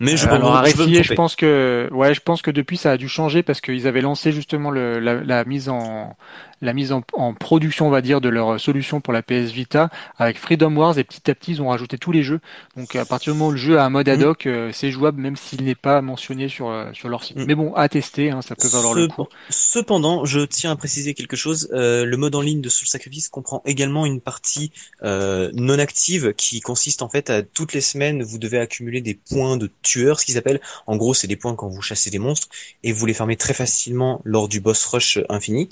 Mais je, euh, alors, je, je, je pense que, ouais, je pense que depuis ça a dû changer parce qu'ils avaient lancé justement le, la, la, mise en, la mise en, en, production, on va dire, de leur solution pour la PS Vita avec Freedom Wars et petit à petit ils ont rajouté tous les jeux. Donc à partir du moment où le jeu a un mode ad hoc, mm. c'est jouable même s'il n'est pas mentionné sur euh, sur leur site. Mm. Mais bon, à tester, hein, ça peut valoir le coup. Cependant, je tiens à préciser quelque chose. Euh, le mode en ligne de Soul Sacrifice comprend également une partie euh, non active qui consiste en fait à toutes les semaines vous devez accumuler des points de tueur, ce qu'ils appellent. En gros, c'est des points quand vous chassez des monstres et vous les fermez très facilement lors du boss rush infini.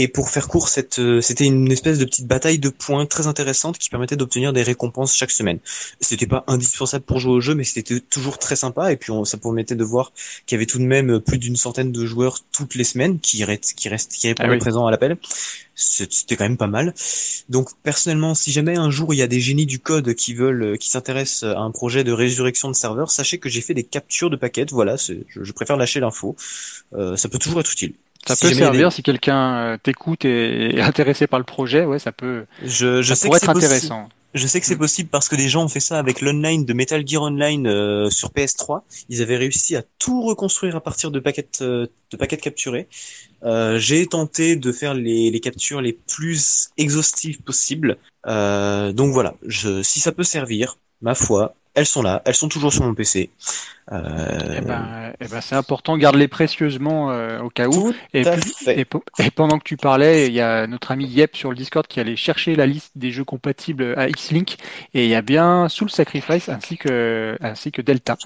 Et pour faire court, euh, c'était une espèce de petite bataille de points très intéressante qui permettait d'obtenir des récompenses chaque semaine. C'était pas indispensable pour jouer au jeu, mais c'était toujours très sympa. Et puis ça permettait de voir qu'il y avait tout de même plus d'une centaine de joueurs toutes les semaines qui restent, qui restent, qui répondaient ah présents à l'appel. C'était quand même pas mal. Donc personnellement, si jamais un jour il y a des génies du code qui veulent, qui s'intéressent à un projet de résurrection de serveur, sachez que j'ai fait des captures de paquets. Voilà, je, je préfère lâcher l'info. Euh, ça peut toujours être utile. Ça peut servir si quelqu'un euh, t'écoute et est intéressé par le projet, ouais, ça peut. Je, je sais que être intéressant. Je sais que c'est mm. possible parce que des gens ont fait ça avec l'online de Metal Gear Online euh, sur PS3. Ils avaient réussi à tout reconstruire à partir de paquets euh, de paquets capturés. Euh, J'ai tenté de faire les, les, captures les plus exhaustives possibles. donc voilà, je, si ça peut servir, ma foi, elles sont là, elles sont toujours sur mon PC. Euh... Eh ben, eh ben c'est important, garde-les précieusement euh, au cas où. Et, et, et, pendant que tu parlais, il y a notre ami Yep sur le Discord qui allait chercher la liste des jeux compatibles à X-Link et il y a bien Soul Sacrifice ainsi que ainsi que Delta.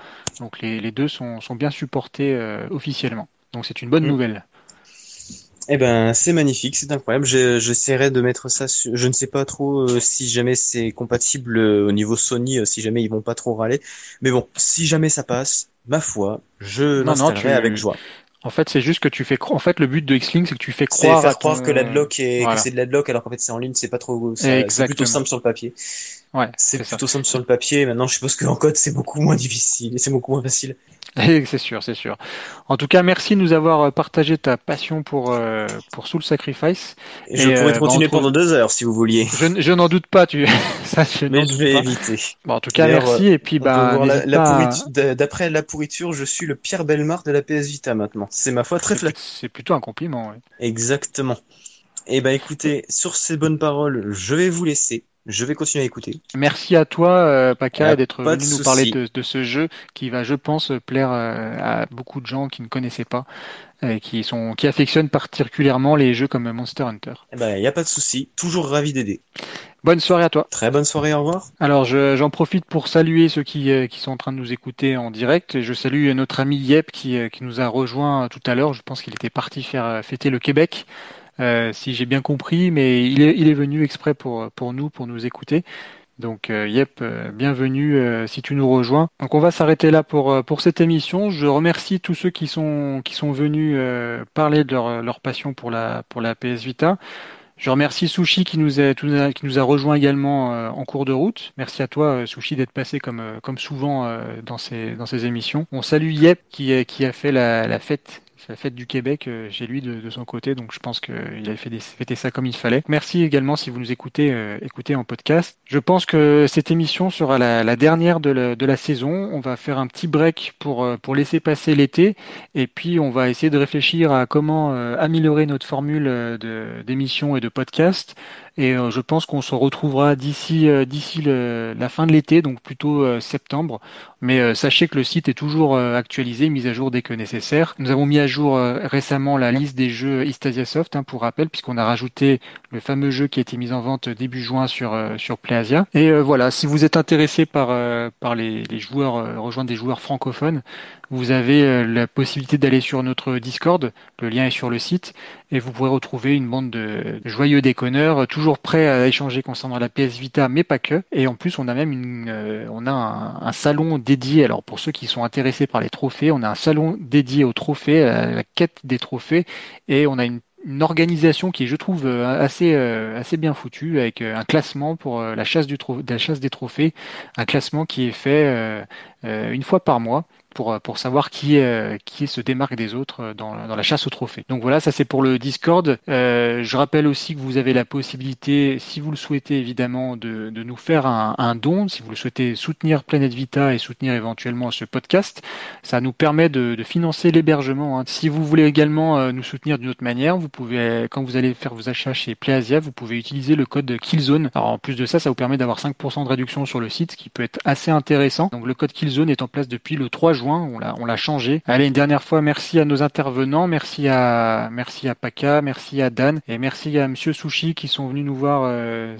Donc les, les deux sont, sont bien supportés euh, officiellement. Donc c'est une bonne mm. nouvelle. Eh ben, c'est magnifique, c'est incroyable. J'essaierai de mettre ça. Sur... Je ne sais pas trop euh, si jamais c'est compatible euh, au niveau Sony, euh, si jamais ils vont pas trop râler. Mais bon, si jamais ça passe, ma foi, je l'installerai avec joie. En fait, c'est juste que tu fais croire. En fait, le but de X-Link, c'est que tu fais croire. faire croire que l'adlock est, que c'est de l'adlock, alors qu'en fait c'est en ligne, c'est pas trop. C'est plutôt simple sur le papier. Ouais. C'est plutôt simple sur le papier. Maintenant, je suppose qu'en code, c'est beaucoup moins difficile et c'est beaucoup moins facile. c'est sûr, c'est sûr. En tout cas, merci de nous avoir euh, partagé ta passion pour euh, pour Soul Sacrifice. Et je pourrais euh, continuer pendant deux heures si vous vouliez. Je, je n'en doute pas, tu. Ça, je Mais je vais éviter. Bon, en tout cas, merci et puis bah. D'après la pourriture, je suis le Pierre Belmar de la PS Vita maintenant. C'est ma foi très flatté. C'est plutôt un compliment. Ouais. Exactement. Et eh ben écoutez, sur ces bonnes paroles, je vais vous laisser. Je vais continuer à écouter. Merci à toi, euh, Paca, d'être venu nous parler de, de, ce jeu qui va, je pense, plaire euh, à beaucoup de gens qui ne connaissaient pas et qui sont qui affectionnent particulièrement les jeux comme Monster Hunter. Eh ben, y a pas de souci. Toujours ravi d'aider. Bonne soirée à toi. Très bonne soirée, au revoir. Alors j'en profite pour saluer ceux qui, euh, qui, sont en train de nous écouter en direct. Je salue notre ami Yep qui, euh, qui nous a rejoint tout à l'heure. Je pense qu'il était parti faire fêter le Québec. Euh, si j'ai bien compris, mais il est, il est venu exprès pour, pour nous, pour nous écouter. Donc euh, Yep, euh, bienvenue si tu nous rejoins. Donc on va s'arrêter là pour pour cette émission. Je remercie tous ceux qui sont qui sont venus parler de leur, leur passion pour la pour la PS Vita. Je remercie Sushi qui nous a, qui nous a rejoint également euh, en cours de route. Merci à toi euh, Sushi d'être passé comme comme souvent dans ces dans ces émissions. On salue Yep qui qui a fait la, la fête la fête du Québec euh, chez lui de, son côté, donc je pense qu'il a fait des, ça comme il fallait. Merci également si vous nous écoutez, euh, écoutez en podcast. Je pense que cette émission sera la, dernière de la, saison. On va faire un petit break euh, pour laisser passer l'été, et puis on va essayer de réfléchir à comment améliorer notre formule d'émission et de podcast. Et je pense qu'on se retrouvera d'ici d'ici la fin de l'été, donc plutôt septembre. Mais sachez que le site est toujours actualisé, mis à jour dès que nécessaire. Nous avons mis à jour euh, récemment la liste des jeux Istasia Soft, hein, pour rappel, puisqu'on a rajouté le fameux jeu qui a été mis en vente début juin sur euh, sur PlayAsia. Et euh, voilà, si vous êtes intéressé par par les, les joueurs, rejoindre des joueurs francophones, vous avez la possibilité d'aller sur notre Discord. Le lien est sur le site et vous pourrez retrouver une bande de joyeux déconneurs toujours prêts à échanger concernant la PS Vita, mais pas que. Et en plus, on a même une, on a un, salon dédié. Alors pour ceux qui sont intéressés par les trophées, on a un salon dédié aux trophées, la quête des trophées, et on a une organisation qui est, je trouve, euh, assez euh, assez bien foutue avec euh, un classement pour la chasse du la chasse des trophées, un classement qui est fait une fois par mois pour, pour savoir qui, est, qui se démarque des autres dans, dans la chasse au trophée. Donc voilà, ça c'est pour le Discord. Euh, je rappelle aussi que vous avez la possibilité, si vous le souhaitez évidemment, de, de nous faire un, un, don, si vous le souhaitez soutenir Planète Vita et soutenir éventuellement ce podcast. Ça nous permet de, de financer l'hébergement. Hein. Si vous voulez également euh, nous soutenir d'une autre manière, vous pouvez, quand vous allez faire vos achats chez PlayAsia, vous pouvez utiliser le code Killzone. Alors en plus de ça, ça vous permet d'avoir 5% de réduction sur le site, ce qui peut être assez intéressant. Donc le code Killzone est en place depuis le 3 juin on l'a, changé. Allez, une dernière fois, merci à nos intervenants, merci à, merci à Paka, merci à Dan et merci à Monsieur Sushi qui sont venus nous voir euh,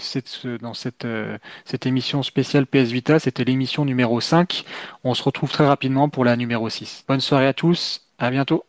dans cette, euh, cette émission spéciale PS Vita. C'était l'émission numéro 5. On se retrouve très rapidement pour la numéro 6. Bonne soirée à tous. À bientôt.